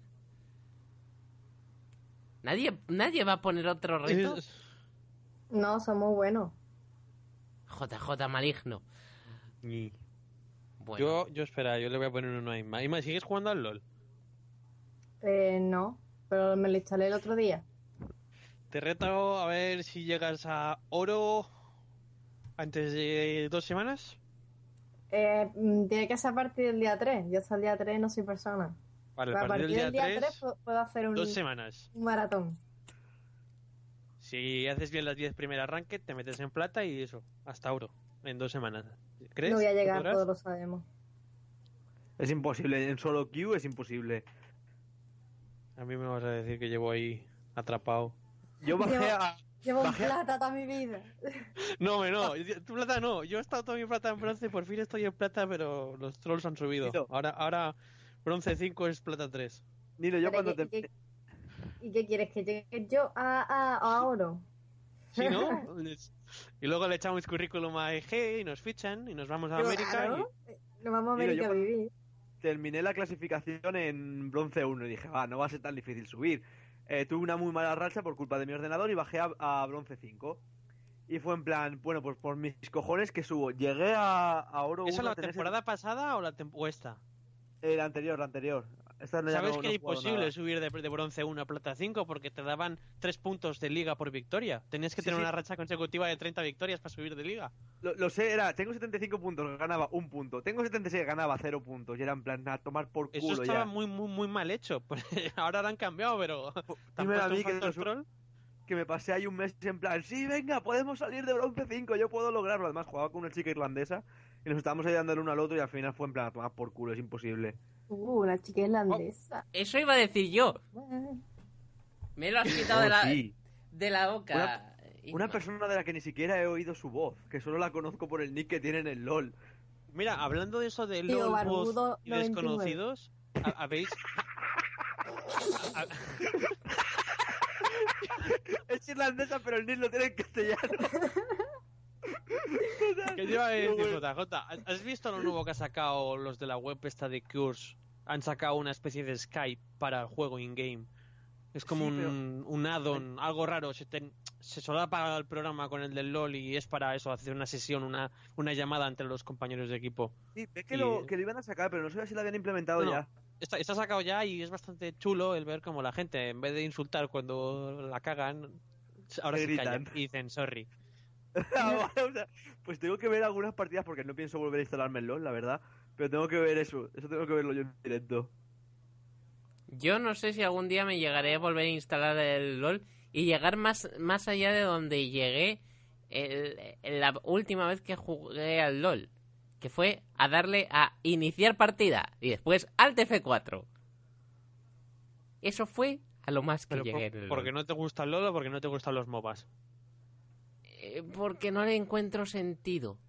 ¿Nadie, nadie va a poner otro reto? No, somos buenos. JJ maligno. Y- Bueno, Yo, yo espera, yo le voy a poner uno a Inma. Inma, ¿sigues jugando al LOL? Eh, no, pero me lo instalé el otro día. Te reto a ver si llegas a oro antes de dos semanas. Eh, mm, tiene que ser a partir del día 3. Yo hasta el día 3 no soy persona. Vale, a partir del día 3, puedo, puedo hacer un, dos semanas. un maratón. Si haces bien las 10 primeras ranked, te metes en plata y eso, hasta oro, en dos semanas. ¿Crees? No voy a llegar, todos lo sabemos. Es imposible, en solo queue es imposible. A mí me vas a decir que llevo ahí atrapado. Yo bajé Llevo- a... Llevo un plata toda mi vida. No, me no, tu plata no. Yo he estado toda mi plata en bronce, por fin estoy en plata, pero los trolls han subido. Ahora, ahora bronce 5 es plata 3. Nilo, yo Pero, cuando ¿y te... qué- ¿Y qué quieres? ¿Que llegue yo a, a, a oro? ¿Sí, no? y luego le echamos currículum a EG y nos fichan y nos vamos a América. Claro. Nos vamos a Mira, América yo a vivir. Terminé la clasificación en bronce 1 y dije, va, no va a ser tan difícil subir. Eh, tuve una muy mala racha por culpa de mi ordenador y bajé a, a bronce 5. Y fue en plan, bueno, pues por mis cojones que subo. Llegué a, a oro ¿Esa es 1 la temporada pasada o la tem- o esta? El anterior, la anterior. ¿Sabes no- que no era imposible nada. subir de, de bronce 1 a plata 5 porque te daban 3 puntos de liga por victoria? Tenías que Sí, tener sí. una racha consecutiva de 30 victorias para subir de liga. Lo, lo sé, era, tengo 75 puntos, ganaba un punto. Tengo 76, ganaba 0 puntos. Y era en plan, a tomar por Eso culo estaba ya. muy, muy, muy mal hecho. Pues, ahora lo han cambiado, pero... ¿te han Dímelo a puesto mí un que eso-? Que me pasé ahí un mes en plan, sí, venga, podemos salir de bronce 5, yo puedo lograrlo. Además, jugaba con una chica irlandesa y nos estábamos ayudando el uno al otro y al final fue en plan, a tomar por culo, es imposible. Uh, una chica irlandesa. eso iba a decir yo. Me lo has quitado Oh, de, la, sí. de la boca. Una persona de la que ni siquiera he oído su voz, que solo la conozco por el nick que tiene en el LOL. Mira, hablando de eso de Tío LOL, voz y 99. desconocidos, ¿ha- ¿habéis...? Es irlandesa, pero el nick lo tiene en castellano. ¿Qué te iba a decir, JJ? ¿Has- ¿Has visto lo nuevo que ha sacado los de la web esta de Cures? Han sacado una especie de Skype para el juego in-game. Es como Sí, pero- un, un add-on, algo raro. Se, te- se solapa el programa con el del LOL y es para eso, hacer una sesión, una, una llamada entre los compañeros de equipo. Sí, ve que, Y- lo, que lo iban a sacar, pero no sé si lo habían implementado No, ya. Está, está sacado ya y es bastante chulo el ver cómo la gente, en vez de insultar cuando la cagan, ahora Se se callan y dicen sorry. Ah, vale, o sea, pues tengo que ver algunas partidas porque no pienso volver a instalarme el LOL, la verdad. Pero tengo que ver eso, eso tengo que verlo yo en directo. Yo no sé si algún día me llegaré a volver a instalar el LOL y llegar más, más allá de donde llegué el- la última vez que jugué al LOL, que fue a darle a iniciar partida y después al TF4. Eso fue a lo más que Pero llegué. por- en el porque LOL. no te gusta el LOL o porque no te gustan los MOBAs. Eh, porque no le encuentro sentido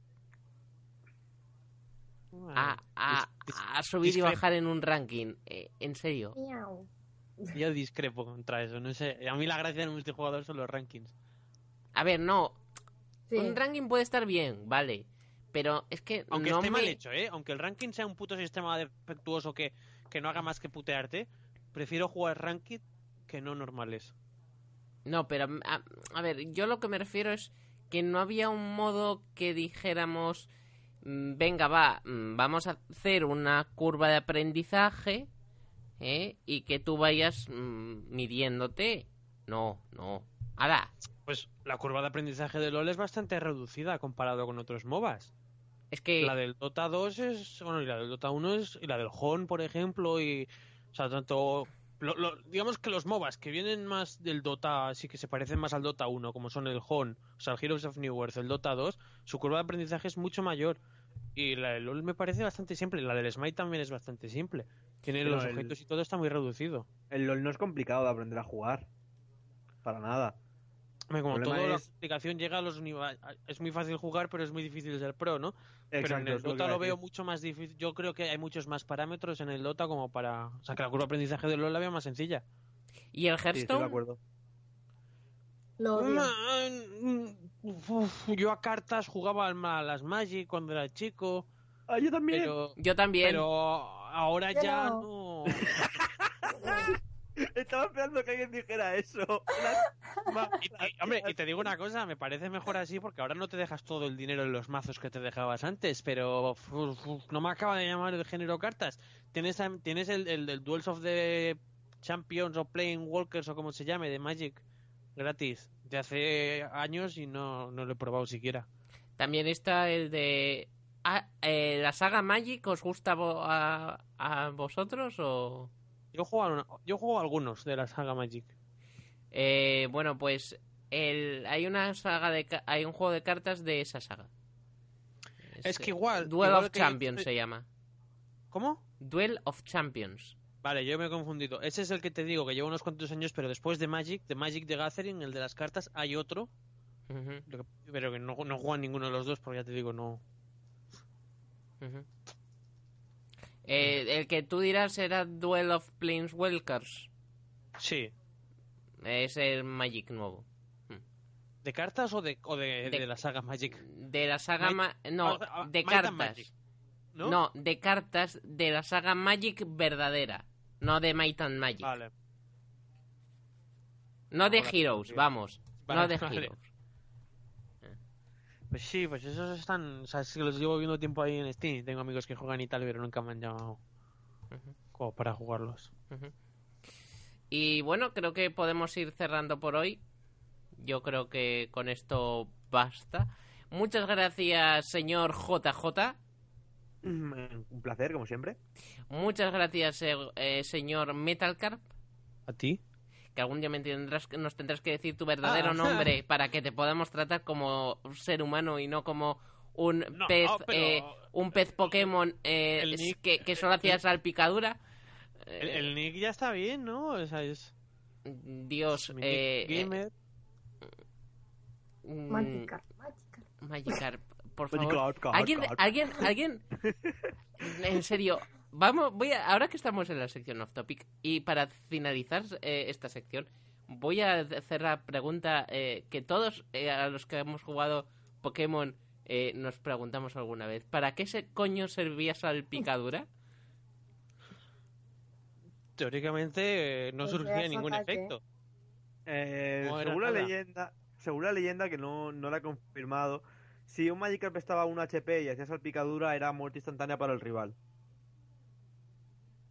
a, a- subir y bajar en un ranking. Eh, en serio. Miau. Yo discrepo contra eso, no sé. A mí la gracia del multijugador son los rankings. A ver, no. Sí. Un ranking puede estar bien, vale. Pero es que Aunque no esté me... mal hecho, ¿eh? Aunque el ranking sea un puto sistema defectuoso que, que no haga más que putearte, prefiero jugar ranked que no normales. No, pero a, a ver, yo lo que me refiero es que no había un modo que dijéramos, mm, venga, va, mm, vamos a hacer una curva de aprendizaje ¿eh? y que tú vayas mm, midiéndote. No, no. Ahora, Pues la curva de aprendizaje de LoL es bastante reducida comparado con otros MOBAs. es que... La del Dota 2 es. Bueno, y la del Dota 1 es. Y la del Hon, por ejemplo, y. O sea, tanto. Lo- lo- digamos que los MOBAs que vienen más del Dota, sí que se parecen más al Dota 1, como son el Hon, o sea, el Heroes of New Earth, el Dota 2, su curva de aprendizaje es mucho mayor. Y la del LoL me parece bastante simple. La del Smite también es bastante simple. Tiene Pero los el- objetos y todo está muy reducido. El LOL no es complicado de aprender a jugar. Para nada. Hombre, Como todo, problema la es- aplicación llega a los niveles. Es muy fácil jugar, pero es muy difícil ser pro, ¿no? pero en Exacto, el es lo Dota a lo veo mucho más difícil. Yo creo que hay muchos más parámetros en el Dota como para. O sea, que la curva de aprendizaje de LoL la veo más sencilla. ¿Y el Sí, estoy de Hearthstone? acuerdo. Lo. Mm, uf, yo a cartas jugaba al- a las Magic cuando era chico, Ah, yo también. pero, Yo también. pero ahora Yo ya no. no. Estaba esperando que alguien dijera eso. Las- Y, y, hombre, y te digo una cosa, me parece mejor así porque ahora no te dejas todo el dinero en los mazos que te dejabas antes, pero uf, uf, no me acaba de llamar el género cartas. Tienes, tienes el, el, el Duels of the Champions o Playing Walkers o como se llame, de Magic, gratis, de hace años y no, no lo he probado siquiera. También está el de... Ah, eh, ¿La saga Magic os gusta a, a vosotros o...? Yo juego, a una- yo juego a algunos de la saga Magic. Eh, bueno, pues el, hay una saga de hay un juego de cartas de esa saga. Es que igual- Duel igual of Champions se llama. ¿Cómo? Duel of Champions. Vale, yo me he confundido. Ese es el que te digo, que lleva unos cuantos años, pero después de Magic, de Magic de Gathering, el de las cartas, hay otro, pero que no, no juegan ninguno de los dos, porque ya te digo, no. ujú. Eh, el que tú dirás era Duel of Planeswalkers. Sí. Es el Magic nuevo. ¿De cartas o de, o de, De- de la saga Magic? De la saga... Ma- no, ah, ah, de Might cartas. ¿No? ¿No? de cartas de la saga Magic verdadera. No de Might and Magic. Vale. No de Heroes, vamos. no de vale. Heroes. Pues sí, pues esos están. O sea, es que los llevo viendo tiempo ahí en Steam. Tengo amigos que juegan y tal, pero nunca me han llamado como para jugarlos. Y bueno, creo que podemos ir cerrando por hoy. Yo creo que con esto basta. Muchas gracias, señor JJ. Mm, Un placer, como siempre. Muchas gracias, eh, eh, señor Metalcarp. ¿A ti? Que algún día me tendrás, que- nos tendrás que decir tu verdadero Ah. nombre para que te podamos tratar como un ser humano y no como un No, pez pero- eh, un pez Pokémon eh, el es- nick- que, que solo hacía salpicadura. El, Eh, el Nick ya está bien, ¿no? O sea, es. Dios, mi eh, Nick Gamer. mm, Magikarp, Magikarp. Magikarp, por favor. Magikarp, Karp, ¿Alguien, alguien, alguien, en serio, vamos, voy a, ahora que estamos en la sección off topic y para finalizar eh, esta sección, voy a hacer la pregunta eh, que todos eh, a los que hemos jugado Pokémon eh, nos preguntamos alguna vez. ¿Para qué se coño servía salpicadura? Teóricamente eh, no Pues surgía ningún ataque. efecto. Eh, según la nada. leyenda, según la leyenda que no, no la he confirmado, si un Magikarp estaba a un HP y hacía salpicadura, era muerte instantánea para el rival.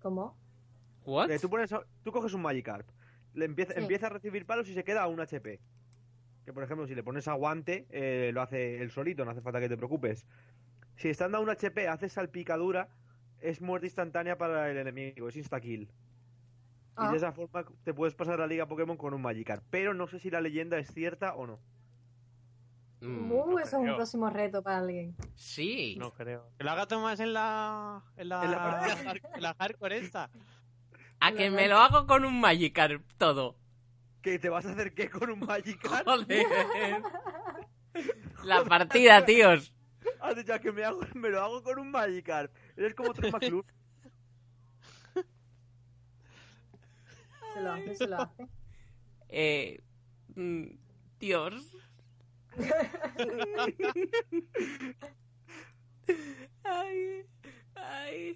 ¿Cómo? ¿What? Eh, tú, pones, tú coges un Magikarp, le empieza, Sí. empieza a recibir palos y se queda a un HP. Que por ejemplo, si le pones aguante, eh, lo hace él solito, no hace falta que te preocupes. Si estando a un HP hace salpicadura, es muerte instantánea para el enemigo, es insta-kill. Y Ah. de esa forma te puedes pasar la liga Pokémon con un Magikarp. Pero no sé si la leyenda es cierta o no. Mm, Uh, eso es un creo. próximo reto para alguien. sí. No creo. Que lo haga Tomás en la. En la, En la partida en la hardcore esta. A que me lo hago con un Magikarp todo. ¿Que te vas a hacer qué con un Magikarp? Joder. La partida, tíos. Has dicho "Ah, que me, hago, me lo hago con un Magikarp. Eres como Troy McClure. Se lo hace, se lo hace. Eh, mm, Dios. Ay, ay.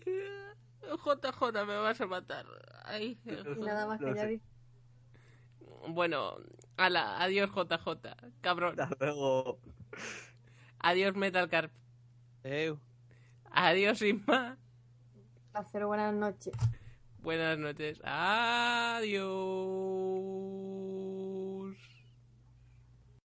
JJ, me vas a matar. Ay. Y nada más que ya vi. Bueno, ala, adiós JJ, cabrón. Hasta luego. Adiós Metalcarp. Eh, Adiós Inma. Placer, buenas noches. Buenas noches. Adiós.